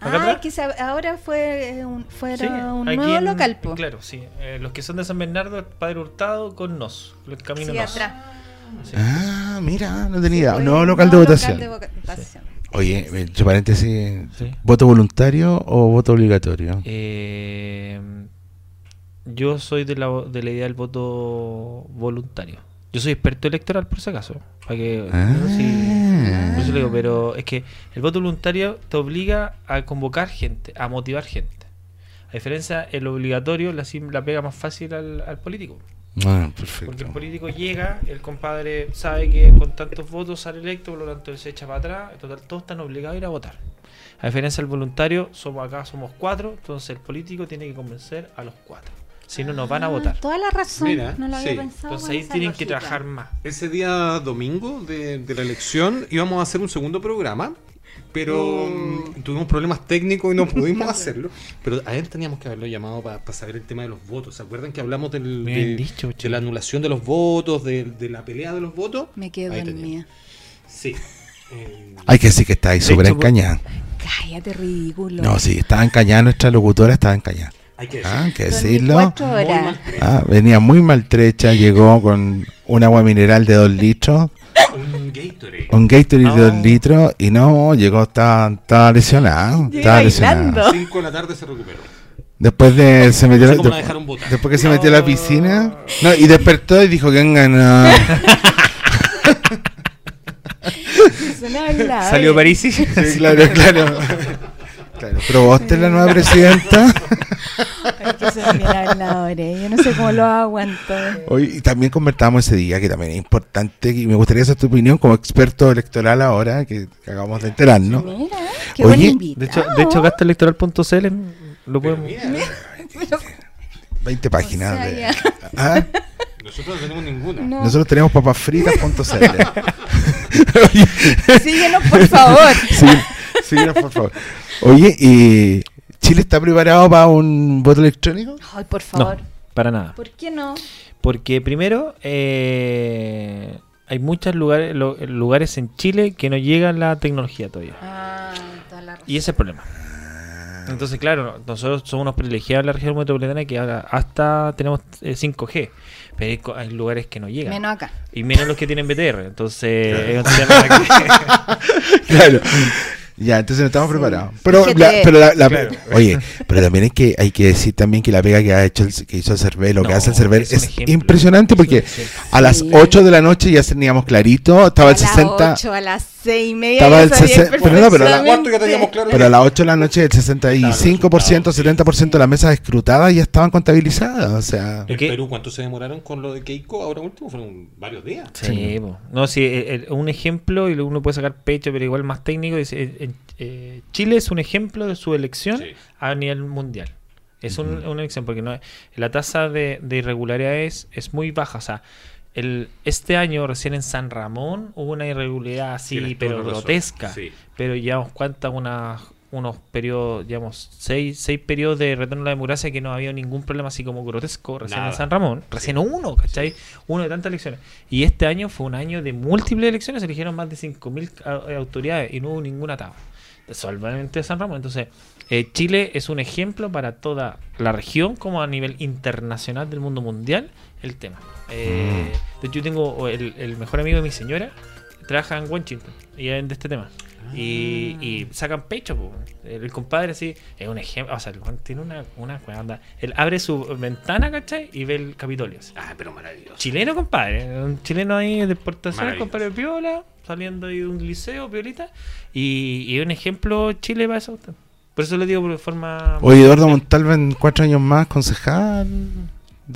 ¿Acá Ah, es que se- ahora fue eh, un, fuera Sí, un nuevo en- local, po. Claro, sí. Eh, los que son de San Bernardo, el Padre Hurtado con Nos. El camino Sí, Nos. atrás. Sí. Ah, mira, no tenía idea. Nuevo local de votación. de votación. Oye, entre paréntesis, Sí. ¿voto voluntario o voto obligatorio? Eh, yo soy de la, de la idea del voto voluntario. Yo soy experto electoral, por si acaso. Para que, Ah. sí, por eso le digo, pero es que el voto voluntario te obliga a convocar gente, a motivar gente. A diferencia, el obligatorio la, pega más fácil al, al político. Ah, Porque el político llega, el compadre sabe que con tantos votos sale electo, por lo tanto él se echa para atrás, en total todos están obligados a ir a votar. A diferencia del voluntario, somos acá somos cuatro, entonces el político tiene que convencer a los cuatro. Si no, nos van a Ah, votar. Toda la razón. Mira, no lo había sí. pensado. Entonces ahí tienen que trabajar más. Ese día domingo de, de la elección íbamos a hacer un segundo programa, pero mm, tuvimos problemas técnicos y no pudimos hacerlo. Pero a él teníamos que haberlo llamado para saber el tema de los votos. ¿Se acuerdan que hablamos del, Bien de, dicho, de la anulación de los votos, de, de la pelea de los votos? Me quedo Ahí en teníamos. mía. Sí. Eh, Hay que decir que está ahí súper encañada. Cállate, ridículo. No, sí, estaba encañada nuestra locutora, estaba encañada. Hay que. Ah, que decirlo. 24 Muy horas. mal- Ah, venía muy maltrecha, llegó con un agua mineral de 2 litros, Un Gatorade. un Gatorade de 2 Oh. litros y no, llegó, estaba, estaba lesionada. Llega Estaba lesionada. bailando. 5 de la tarde se recuperó. Después de se metió No sé la- de- después que se metió a la piscina, no, y despertó y dijo que lado, Salió eh. París. Sí, claro, claro. Claro, pero vos tenés la nueva presidenta. Ay, que habladores. Yo no sé cómo lo aguanto. Hoy y también convertamos ese día, que también es importante, y me gustaría saber tu opinión como experto electoral ahora, que, acabamos de enterarnos. Mira, qué Oye, buen. De hecho, de hecho gastoelectoral.cl lo podemos. mira, 20 páginas. O sea, de- ya. Ah, nosotros no tenemos ninguna. No. Nosotros tenemos papasfritas.cl. Síguenos, por favor. sí, síguenos, por favor. Oye, ¿y Chile está preparado para un voto electrónico? Ay, por No, favor. para nada. ¿Por qué no? Porque primero, eh, hay muchos lugares, lo- lugares en Chile que no llegan la tecnología todavía. Ah, toda la razón. Y ese es el problema. Entonces, claro, nosotros somos unos privilegiados en la región metropolitana que ahora hasta tenemos eh, 5G, pero hay, lugares que no llegan. Menos acá. Y menos los que tienen BTR. Entonces, es un tema que- Claro. Ya, entonces no estamos preparados. Pero, la, pero la, la- Claro. oye, pero también hay que, hay que decir también que la pega que ha hecho el, que hizo el Cervel, lo que hace el Cervel es impresionante porque a las Sí. 8 de la noche ya teníamos clarito, estaba el a las 60, 8, a las 6 y media. Estaba ya el sabía 60 pero no, pero a la cuarto ya teníamos claro. pero a las 8 de la noche el 65%, resultados, sí, 70% de las mesas escrutadas ya estaban contabilizadas, o sea, En. Perú, ¿cuánto se demoraron con lo de Keiko? Ahora último fueron varios días. Sí, no, sí, el- el- un ejemplo y uno puede sacar pecho, pero igual más técnico. es, eh, eh, Chile es un ejemplo de su elección Sí. a nivel mundial. Es un- una elección porque no, la tasa de, de irregularidades es muy baja. O sea, el, este año recién en San Ramón hubo una irregularidad así, Tienes pero grotesca. Sí. Pero llevamos cuántas unas unos periodos, digamos, seis, seis periodos de retorno a la democracia que no había ningún problema así como grotesco recién Nada. en San Ramón. Recién uno, ¿cachai? Uno de tantas elecciones. Y este año fue un año de múltiples elecciones, se eligieron más de 5.000 a- eh, autoridades y no hubo ningún atado. Solamente San Ramón. Entonces, eh, Chile es un ejemplo para toda la región como a nivel internacional del mundo mundial el tema. Eh, De hecho, yo tengo el, el mejor amigo de mi señora, trabaja en Washington y es de este tema. Y, y sacan pecho, po. El, el compadre así, es un ejemplo, o sea, el tiene una, una cuanda. Él abre su ventana, ¿cachai? Y ve el Capitolio. así. Ah, pero maravilloso. Chileno, compadre. Un chileno ahí de exportación, compadre Piola, saliendo ahí de un liceo, Piolita. Y, y un ejemplo Chile para eso. Por eso le digo de forma. Oye, Eduardo Montalva en cuatro años más, concejal.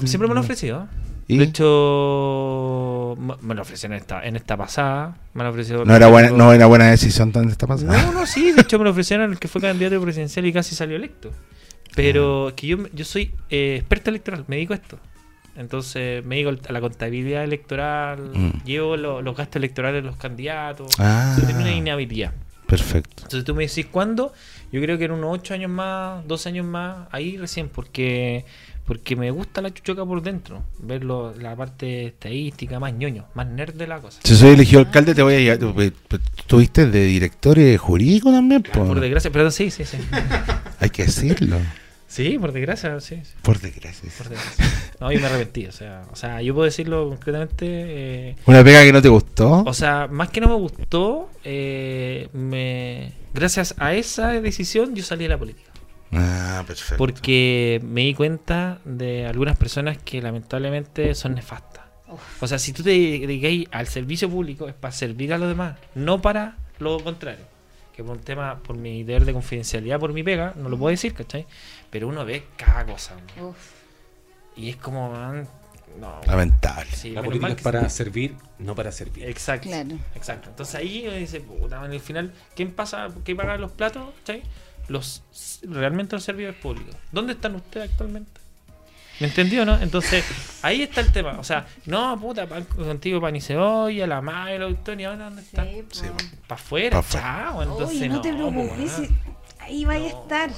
Siempre me lo han ofrecido. ¿Y? De hecho, me lo ofrecieron en esta, en esta pasada. Me lo ofrecieron. No era buena, no era buena decisión tan esta pasada. No, no, sí. De hecho, me lo ofrecieron el que fue candidato presidencial y casi salió electo. Ah. Pero que yo, yo soy eh, experto electoral, me dedico a esto. Entonces, me dedico a la contabilidad electoral, Mm. llevo lo- los gastos electorales de los candidatos. Ah, tengo una inhabilidad. Perfecto. Entonces, tú me decís cuándo. Yo creo que en unos 8 años más, 12 años más, ahí recién, porque porque me gusta la chuchoca por dentro. Ver lo- la parte estadística, más ñoño, más nerd de la cosa. Si soy elegido alcalde, te voy a llevar. ¿Tuviste de director eh, jurídico también? po? Por desgracia, perdón, sí, sí, sí. Hay que decirlo. Sí, por desgracia, sí. sí. Por desgracia. Por desgracia. No, yo me arrepentí, o sea, o sea, yo puedo decirlo concretamente. eh, ¿Una pega que no te gustó? o sea, más que no me gustó, eh, me, gracias a esa decisión yo salí de la política. Ah, perfecto. Porque me di cuenta de algunas personas que lamentablemente son nefastas. O sea, si tú te dedicas al servicio público es para servir a los demás, no para lo contrario. Que por un tema, por mi deber de confidencialidad, por mi pega, no lo puedo decir, ¿cachai? Pero uno ve cada cosa. Uf. Y es como, man, no. Lamentable. sí, La política es para se- servir, no para servir. Exacto. Claro. Exacto. Entonces ahí uno dice, puta, en el final, ¿quién pasa, qué paga los platos? ¿cachai? Los realmente los servidores públicos. ¿Dónde están ustedes actualmente? ¿Me entendió, no? Entonces, ahí está el tema. O sea, no, puta, pan contigo pan y cebolla, la madre, la historia, ¿dónde están? Sí. Sí, Para afuera, Pa' afuera. chao. Entonces, no, te preocupes. Ahí vaya a estar.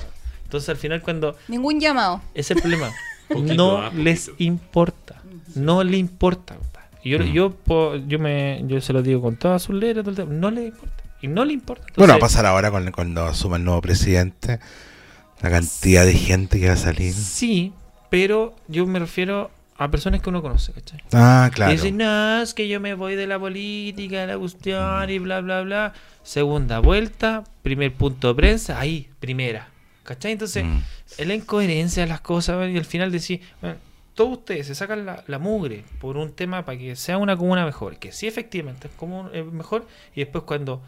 Entonces, al final, cuando Ningún llamado. ese es el problema. Poquito, no ah, les importa. No le importa. Yo, yo, po- yo, me, yo se lo digo con todas sus letras, todo el tema, no le importa. Y no le importa. Bueno, va a pasar ahora con, cuando asuma el nuevo presidente. La cantidad de gente que va a salir. Sí, pero yo me refiero a personas que uno conoce, ¿cachai? Ah, claro. Y dicen, no, es que yo me voy de la política, de la cuestión y bla, bla, bla. Segunda vuelta, primer punto de prensa, ahí, primera. ¿Cachai? Entonces, Mm. es la incoherencia de las cosas y al final decir, bueno, todos ustedes se sacan la, la mugre por un tema para que sea una comuna mejor, que sí efectivamente es como es mejor, y después cuando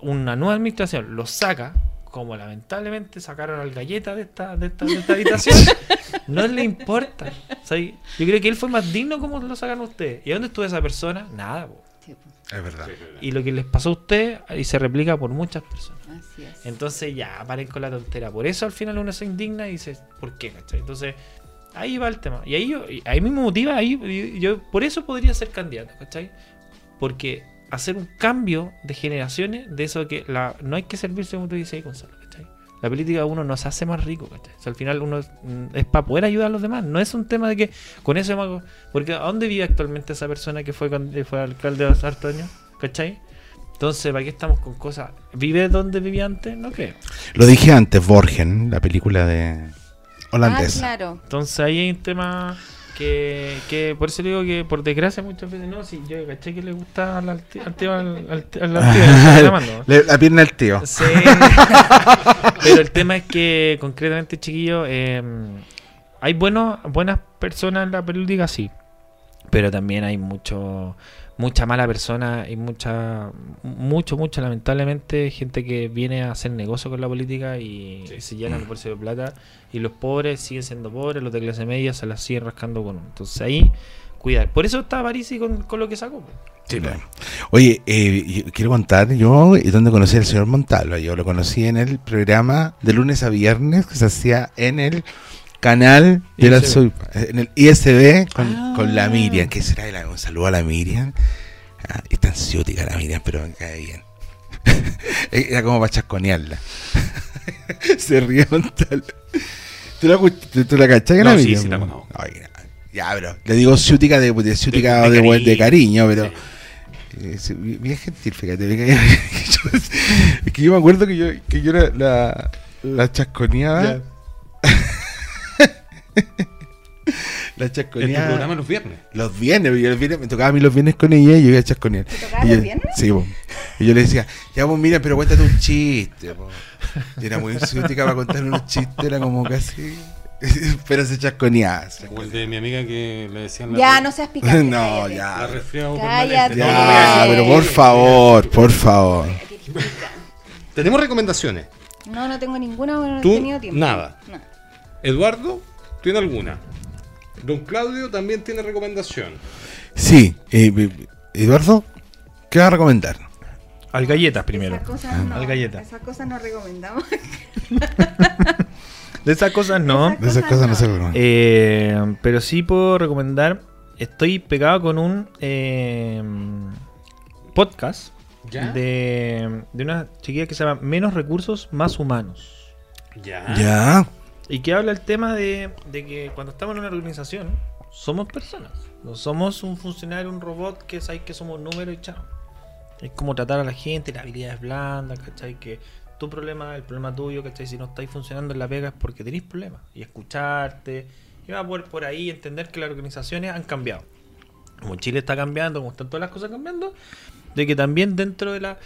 una nueva administración lo saca, como lamentablemente sacaron al galleta de esta, de esta, de esta habitación, no le importa. O sea, yo creo que él fue más digno como lo sacan ustedes. ¿Y dónde estuvo esa persona? Nada. po. Sí, po. Es verdad. Y lo que les pasó a ustedes y se replica por muchas personas. Entonces ya, paren con la tontera. Por eso al final uno se indigna y dice, ¿por qué? Entonces, ahí va el tema. Y ahí, yo, ahí me motiva, ahí yo, por eso podría ser candidato, ¿cachai? Porque hacer un cambio de generaciones, de eso que la, no hay que servirse como tú dices ahí, Gonzalo, ¿cachai? La política uno nos hace más rico, ¿cachai? Al final uno mm, es para poder ayudar a los demás. No es un tema de que con eso Porque ¿a dónde vive actualmente esa persona que fue, fue alcalde de hace hartos años? ¿Cachai? Entonces, ¿para qué estamos con cosas? ¿Vive donde vivía antes? No creo. Lo dije antes, Borgen, la película de holandesa. Ah, claro. Entonces ahí hay un tema que, que por eso le digo que por desgracia muchas veces no, si yo caché que le gusta al, al tío, al tío, al, al- al tío, al tío, la pierna del tío. Sí. Pero el tema es que concretamente, chiquillo, eh, hay buenos, buenas personas en la política, sí. Pero también hay mucho mucha mala persona y mucha mucho mucho lamentablemente gente que viene a hacer negocio con la política y, Sí. se llenan por de plata y los pobres siguen siendo pobres los de clase media se las siguen rascando con uno entonces ahí cuidar por eso está Parisi con, con lo que sacó pues. Sí, claro. Oye, eh, quiero contar yo dónde conocí al señor Montalva. Yo lo conocí en el programa de lunes a viernes que se hacía en el canal de la ISB. Soy- en el ISB con, Ah. con la Miriam. ¿Qué será? La- Un saludo a la Miriam. Ah, es tan ciútica la Miriam, pero me cae bien. Era como para chasconearla. se ríe Montalva. ¿Tú la, tú- tú la la No, sí, Miriam? sí la conozco. Ay, ya, pero le digo ciútica de, de ciútica De- de, de buen- de cariño, pero. Sí. Eh, sí, bien gentil, fíjate. bien yo- es que yo me acuerdo que yo, que yo la, la, la chasconeaba. La Este chasconeada. programa los viernes. Los viernes, yo los viernes, me tocaba a mí los viernes con ella y yo iba a chasconear. ¿Te tocaba Y los yo- viernes? Sí, po. y yo le decía, ya vos mira, pero cuéntate un chiste. po. Y era muy ciútica para contar unos chistes, era como casi... pero se chasconeaba. Como el de mi amiga que le decían la Ya, re- no seas picante. No, cállate. ya. la resfriado Cállate. Ya, pero por favor, por favor. Tenemos recomendaciones. No, no tengo ninguna, no he ¿Tú? tenido tiempo. Nada. No. Eduardo tiene alguna. Don Claudio también tiene recomendación. Sí, eh, Eduardo, ¿qué vas a recomendar? Al galletas primero. Esas cosas no. Al galleta. Esas cosas no recomendamos. De esas cosas no. De esas cosas no se recomienda. Eh, pero sí puedo recomendar. Estoy pegado con un eh, podcast ¿Ya? de, de una chiquilla que se llama Menos recursos, más humanos. Ya. Ya. Y que habla el tema de, de que cuando estamos en una organización, somos personas. No somos un funcionario, un robot que sabes que somos números y chao. Es como tratar a la gente, la habilidad es blanda, ¿cachai? Que tu problema, el problema tuyo, ¿cachai? Si no estáis funcionando en la pega es porque tenéis problemas. Y escucharte, y va por, por ahí entender que las organizaciones han cambiado. Como Chile está cambiando, como están todas las cosas cambiando, de que también dentro de la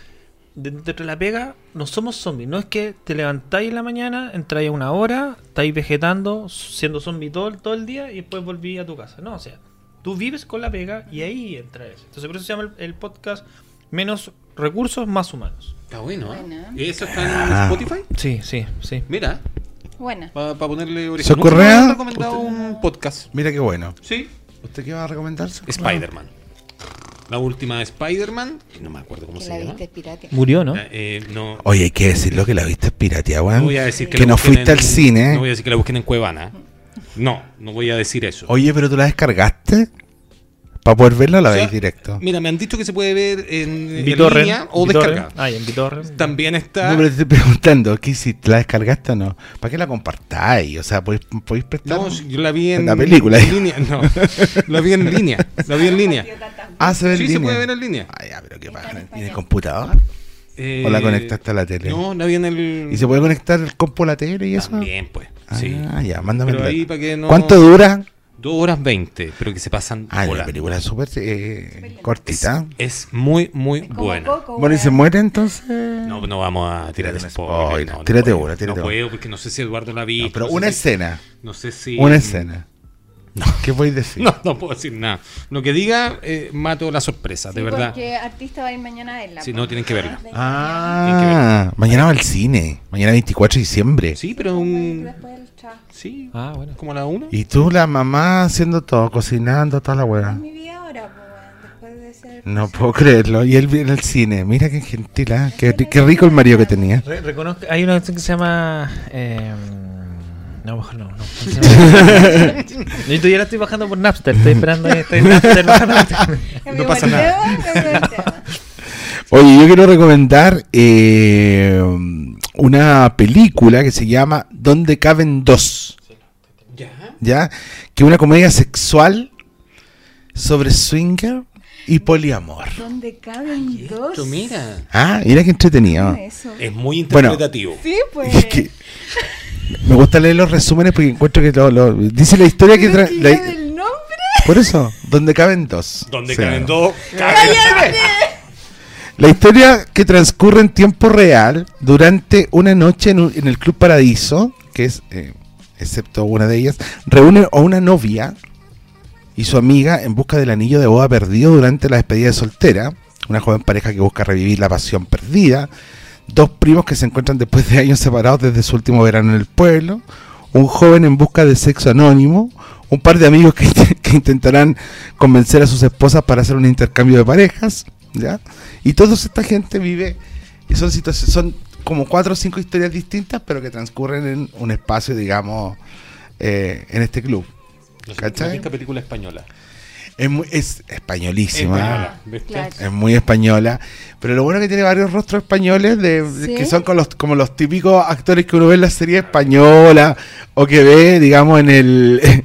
dentro de la pega no somos zombies. No es que te levantáis en la mañana, entráis a una hora, estáis vegetando, siendo zombie todo, el- todo el día y después volví a tu casa. No, o sea, tú vives con la pega y ahí entra eso. Entonces por eso se llama el, el podcast Menos recursos, más humanos. Está bueno, ¿eh? ¿Y eso está en Ah. Spotify? Sí, sí, sí. Mira, Buena. para ponerle origen. ¿Soy Nunca me Correa? recomendado un podcast. Mira qué bueno. Sí. ¿Usted qué va a recomendar? Spider-Man. La última de Spider-Man, que no me acuerdo cómo Que se la llama. viste pirata. Murió, ¿no? Eh, no, Oye, hay que decirlo que la viste pirateada, weón. no voy a decir que, no fuiste en- al cine. No voy a decir que la busquen en Cuevana. No, no voy a decir eso. Oye, pero tú la descargaste. Para poder verla, la O sea, veis directo. Mira, me han dicho que se puede ver en, línea o descargar. Ah, en Bitorrent. También está. No, pero te estoy preguntando, ¿qué hiciste? ¿La descargaste o no? ¿Para qué la compartáis? O sea, ¿podéis, podéis prestar? No, yo la vi en La película. en línea. No, la vi en línea. La vi en línea. Ah, se ve en Sí, se línea. puede ver en línea. Ah, ya, pero qué pasa. ¿En el computador? Eh, ¿O la conectaste a la tele? No, la vi en el. ¿Y se puede conectar el compu a la tele y eso? También, pues. Sí. Ah, ya, mándame Pero el ahí dato. para que no. ¿Cuánto dura? Dos horas veinte, pero que se pasan Ah, la volando. película es súper eh, cortita. Es muy, muy Como buena. Coco, Bueno, ¿y se muere entonces? No, no vamos a tirar spoiler. spoiler. no, no Tírate puedo. una, tírate No puedo porque no sé si Eduardo la vi. No, pero no una sé si- escena. No sé si. Una escena. ¿Qué podéis decir? No, no puedo decir nada. Lo que diga, eh, mato la sorpresa, de verdad. Porque artista va a ir mañana a verla. Sí, no, tienen que verla. Ah, mañana va al cine. Mañana 24 de diciembre. Sí, pero un. Después del trabajo. Sí, Ah, bueno. como a la una. Y tú, la mamá, haciendo todo, cocinando, toda la Es weá. mi vida ahora, po, weón, después de ser. No puedo creerlo. Y él viene al cine. Mira qué gentil, ¿ah? qué, qué rico el marido que tenía. Re- reconozco, hay una canción que se llama. eh, no, mejor no. no. Yo todavía la estoy bajando por Napster. Estoy esperando. Estoy en Napster bajando. No pasa nada. Oye, yo quiero recomendar eh, una película que se llama Donde caben dos. Ya. ¿Ya? Que es una comedia sexual sobre swinger y poliamor. ¿Dónde caben dos? Esto, mira. Ah, mira qué entretenido. Es muy Bueno. interpretativo. Sí, pues. Es que me gusta leer los resúmenes porque encuentro que lo, lo- dice la historia que, tra- que la- del nombre. por eso donde caben dos Donde Sí. caben dos. la historia que transcurre en tiempo real durante una noche en, un- en el Club Paradiso que es eh, excepto una de ellas reúne a una novia y su amiga en busca del anillo de boda perdido durante la despedida de soltera una joven pareja que busca revivir la pasión perdida dos primos que se encuentran después de años separados desde su último verano en el pueblo, un joven en busca de sexo anónimo, un par de amigos que, que intentarán convencer a sus esposas para hacer un intercambio de parejas, ¿ya? Y toda esta gente vive, y son situaciones, son como cuatro o cinco historias distintas, pero que transcurren en un espacio, digamos, eh, en este club. ¿Cachai? La película española. Es, muy- es españolísima. Española, ¿viste? Claro. Es muy española. Pero lo bueno es que tiene varios rostros españoles de, que son con los, como los típicos actores que uno ve en la serie española o que ve, digamos, en el.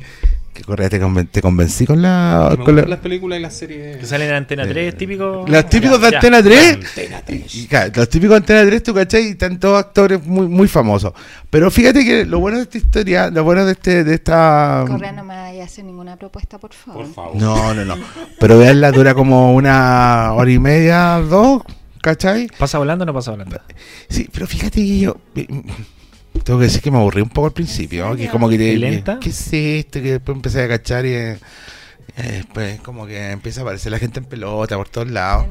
¿Qué Correa, ¿te, conven- te convencí con la... Me con gustan la- las películas y las series. Que salen en Antena 3, típico. Los típicos de Ya, Antena 3. Antena 3. Y, claro, los típicos de Antena 3, tú cachai, y están todos actores muy, muy famosos. Pero fíjate que lo bueno de esta historia, lo bueno de este, de esta. Correa, no me vaya a hacer ninguna propuesta, por favor. Por favor. No, no, no. Pero veanla, dura como una hora y media, dos, ¿cachai? ¿Pasa volando o no pasa volando? Sí, pero fíjate que yo. Tengo que decir que me aburrí un poco al principio. ¿En Que como que te- ¿Y lenta? ¿Qué es esto? Que después empecé a cachar y. eh, eh, después como que empieza a aparecer la gente en pelota por todos lados.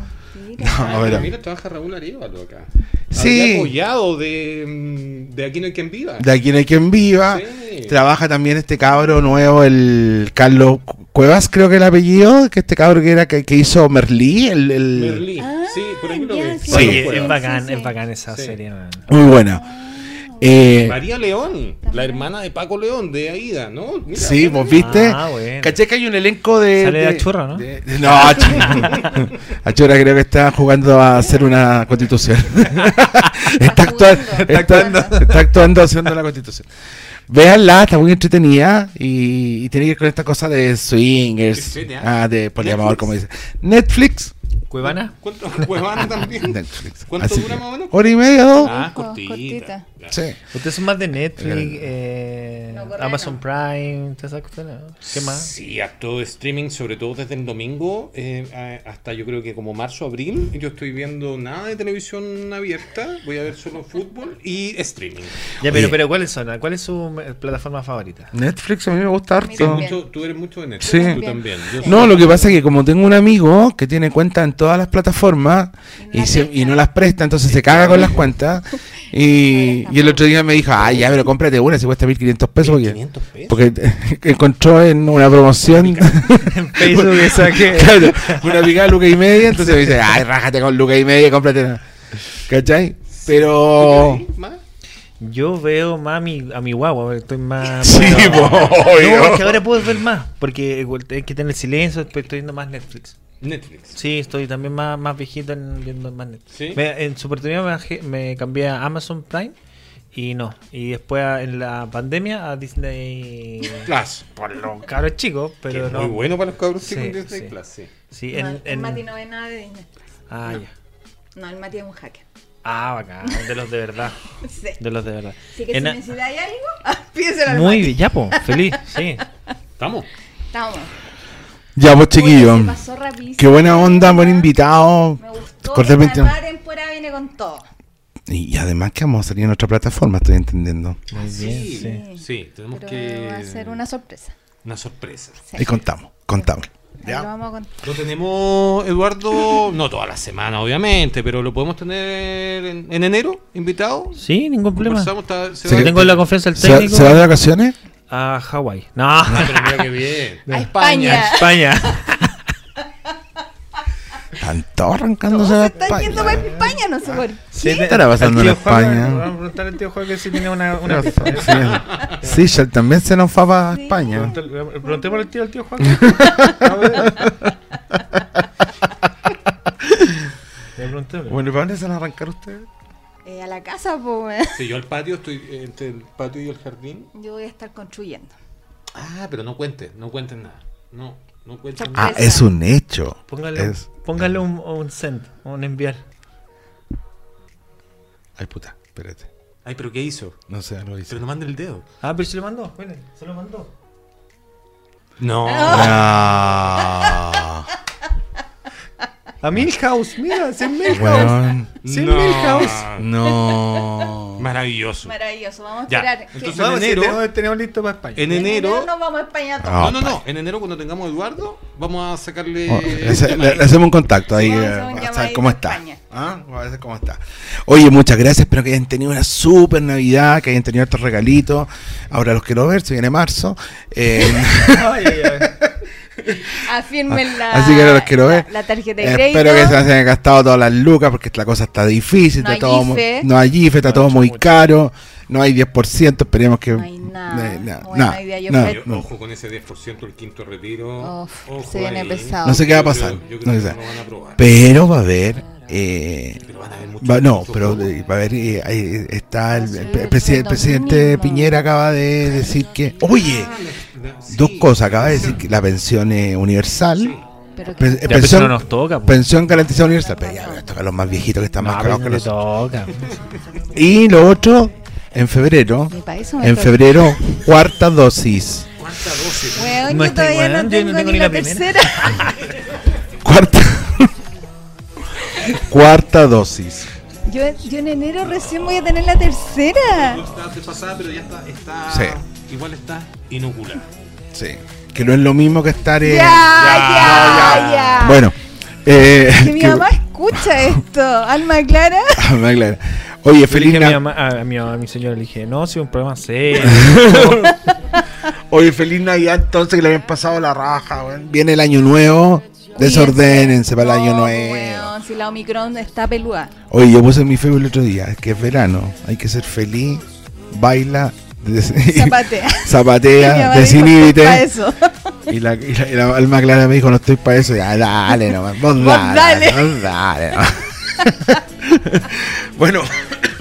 No, Ah, pero- mira, trabaja Raúl Arevalo acá. Sí. Apoyado de, mm, de Aquí no hay quien viva. De aquí no hay quien viva. Sí. Trabaja también este cabro nuevo, el Carlos Cuevas, creo que el apellido, que este cabro que era que, que hizo Merlí, el, el- Merlí. Ah, sí, por ahí lo ves. sí. Es bacán, Sí, sí. es bacán esa Sí. serie, man. muy buena. Eh, María León, la hermana de Paco León, de Aida, ¿no? Mira, sí, vos viste. Ah, bueno. Caché que hay un elenco de. Sale de- Achurra, ¿no? de- de- no, Achurra. Achurra creo que está jugando a hacer una constitución. está, actuando, está, está actuando haciendo la constitución. Véanla, está muy entretenida y, y tiene que ver con esta cosa de swingers, ah, de poliamor, Netflix. como dice. Netflix. ¿Cuevana? ¿Cuánto? Cuevana también. Netflix. ¿Cuánto Así dura más o menos? Hora y media, dos. Ah, cortita. cortita. Ya. Sí. Ustedes son más de Netflix, eh, No, Amazon no. Prime, todas esas cosas, ¿no? ¿Qué más? Sí, acto de streaming, sobre todo desde el domingo eh, hasta yo creo que como marzo, abril. Yo estoy viendo nada de televisión abierta, voy a ver solo fútbol y streaming. Ya, Oye. pero, pero ¿cuáles son? ¿Cuál es su plataforma favorita? Netflix a mí me gusta harto. mucho- tú eres mucho de Netflix, Sí. tú también. Yo No, lo que pasa es que como tengo un amigo que tiene cuenta en todas las plataformas y, la se- y no las presta, entonces se caga con las cuentas. Y, y el otro día me dijo, ay, ya, pero cómprate una si cuesta 1500 pesos. Porque, 500 pesos. porque encontró en una promoción En Facebook que... claro, una picada de Luca y media. Entonces me dice, ay, rájate con Luca y media, cómprate una. ¿Cachai? Pero. Yo veo más a mi, a mi guagua, estoy más... Sí, No, obvio. es que ahora puedo ver más, porque igual hay que tener silencio, después estoy viendo más Netflix. Netflix. Sí, estoy también más, más viejito en, viendo más Netflix. ¿Sí? Me- en su oportunidad me, cambié a Amazon Prime y no. Y después a- en la pandemia a Disney Plus. por los cabros chicos, pero es no. muy bueno para los cabros Sí, chicos en Disney sí. Plus, sí. Sí, No, en, el en- Mati no ve nada de Disney. Ah, ya. No, el Mati es un hacker. Ah, bacán, de los de verdad. Sí. De los de verdad. Así que En si a- necesitáis algo, pídeselo al Muy Mati. bien, ya, po, feliz, sí. ¿Estamos? Estamos. Ya, pues chiquillo. Oye, se pasó rapidísimo. Qué buena onda, buen invitado. Me gustó. Cordialmente- temporada viene con todo. Y además que vamos a salir en otra plataforma, estoy entendiendo. Muy bien, Sí, sí. sí, tenemos Pero que... va a ser una sorpresa. Una sorpresa. Sí. Y contamos, contamos. Ya. lo vamos a contar. Lo tenemos, Eduardo, no toda la semana, obviamente, pero lo podemos tener en, en enero, invitado. Sí, ningún problema. Conversamos, está- se Sí, va- No tengo la confianza del ¿Se, va- técnico. se va de vacaciones? A Hawái. No, Ah, pero mira qué bien. A España. España. Están todos arrancándose Todos a se están yendo para España, no sé por qué. Sí, ¿Qué estará pasando en Juan, España? Vamos a preguntar al tío Juan que si tiene una... una... Sí, sí, ya también se nos fue para España. Preguntémosle al tío, al tío Juan. A ver. Bueno, ¿y para dónde se van a arrancar ustedes? Eh, a la casa, pues. Sí, yo al patio estoy entre el patio y el jardín. Yo voy a estar construyendo. Ah, pero no cuentes, no cuentes nada. No, no cuentes Sorpresa. nada. Ah, es un hecho. Póngale, Es- póngale un, un send, un enviar. Ay, puta, espérate. Ay, pero ¿qué hizo? No sé, lo hice. Pero no mande el dedo. Ah, pero se lo mandó. Miren, se lo mandó. No. No. A Milhouse, mira, es en Milhouse. Weón. Sí, no. Milhouse. No. Maravilloso. Maravilloso. Vamos a Ya, esperar. entonces- Vamos, en enero- tenemos, tenemos listo para España. En en enero. nos vamos a España todos. No, no, no. En enero, cuando tengamos a Eduardo, vamos a sacarle. Oh, le, le- le hacemos un contacto ahí Vamos a eh, hacer un a saber cómo está. ¿Ah? Vamos a ver cómo está. Oye, muchas gracias. Espero que hayan tenido una super Navidad, que hayan tenido estos regalitos. Ahora los quiero ver, se viene marzo. Eh, Ay, ay, ay. Afirmen la, Así que ahora los quiero ver. la, la tarjeta de crédito. espero que se hayan gastado todas las lucas porque la cosa está difícil. No está hay todo mu- IFE. no hay IFE, está No, todo mucho, muy mucho. caro. No hay 10%. Esperemos que. No hay nada. Eh, yo no. Ojo con ese 10% del quinto retiro. Uf, Ojo se viene ahí. pesado. No sé qué va a pasar. Yo No creo sé. que no lo van a aprobar. Pero va a haber. eh, Pero van a haber muchos. Va- no, pero eh, va a haber, eh, ahí está el, el el el presidente. Piñera acaba de decir que, oye, dos cosas. Acaba de decir que la pensión es universal. Pero que- pero pensión, eso no nos toca. po. pensión garantizada universal. Pero ya, me toca a los más viejitos que están No, más no que nosotros. toca. Y lo otro, en febrero. En febrero, cuarta dosis. Weón, No yo está todavía no yo tengo, no tengo ni ni la, la primera. tercera. Cuarta. cuarta dosis. Yo, yo en enero recién voy a tener la tercera. está desfasada, pero ya está, está Sí. Igual está inoculada. Sí. Que no es lo mismo que estar en. Ya, ya, ya. Bueno. Eh, Que mi que- mamá escucha esto. Alma Clara. Me aclara. Oye, feliz dije a mi, a, a señora, le dije, no, si es un problema serio. Oye, feliz Navidad entonces que le habían pasado la raja, weón. Viene el año nuevo. Desordénense para el año nuevo. weón, si la Omicron está peluda. Oye, yo puse mi Facebook el otro día, es que es verano, hay que ser feliz, baila, Zapatea. Zapatea, mamá dijo, desinhíbete. "Pa' eso. Y la, y, la, y la alma clara me dijo, no estoy para eso. Ya, dale nomás, vos Vos dale, dale. vos dale bueno,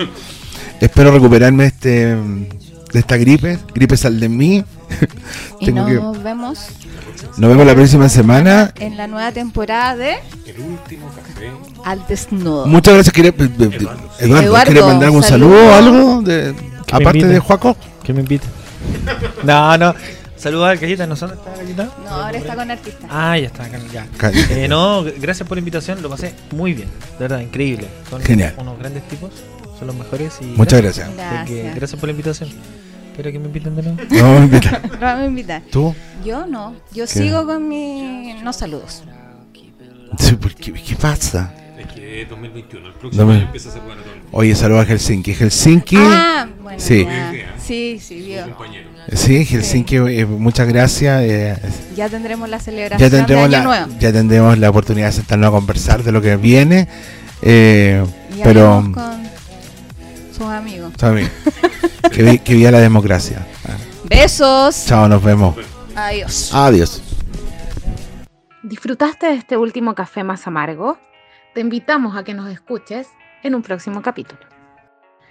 espero recuperarme este de esta gripe. Gripe sal de mí. Y Tengo que- nos vemos Nos vemos la próxima semana. en la nueva temporada de El último café. Al Desnudo. Muchas gracias. ¿Quiere, Eduardo, Eduardo, ¿quiere mandar algún saludo. saludo o algo? De, aparte de Juaco. ¿Qué me invita? No, no. Saludos a Gallita, ¿no son está? No, ahora está con artista. Ah, ya está, ya. Eh, no, gracias por la invitación, lo pasé muy bien, de verdad, increíble. Son Genial. unos grandes tipos, son los mejores y Muchas gracias. Que Gracias. gracias por la invitación. Espero que me inviten de nuevo. No, invita. Lo vamos a invitar. ¿Tú? Yo no. Yo sigo con mi. No saludos. Sí, ¿por ¿Qué, ¿Qué pasa? Que es 2021, el próximo año empieza a el mundo. Oye, saludos a Helsinki. Helsinki. Ah, bueno. Sí. ya. Sí, sí, vio. Compañero. Sí, Helsinki, eh, muchas gracias. eh, Ya tendremos la celebración ya, tendremos de Año la, Nuevo. ya tendremos la oportunidad de sentarnos a conversar de lo que viene. eh, Y pero, hablamos con sus amigos. bien. que, vi- que viva la democracia. Ah, Besos. Chao, nos vemos. Adiós. Adiós. ¿Disfrutaste de este último café más amargo? Te invitamos a que nos escuches en un próximo capítulo.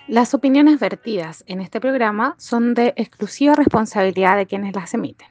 Las opiniones vertidas en este programa son de exclusiva responsabilidad de quienes las emiten.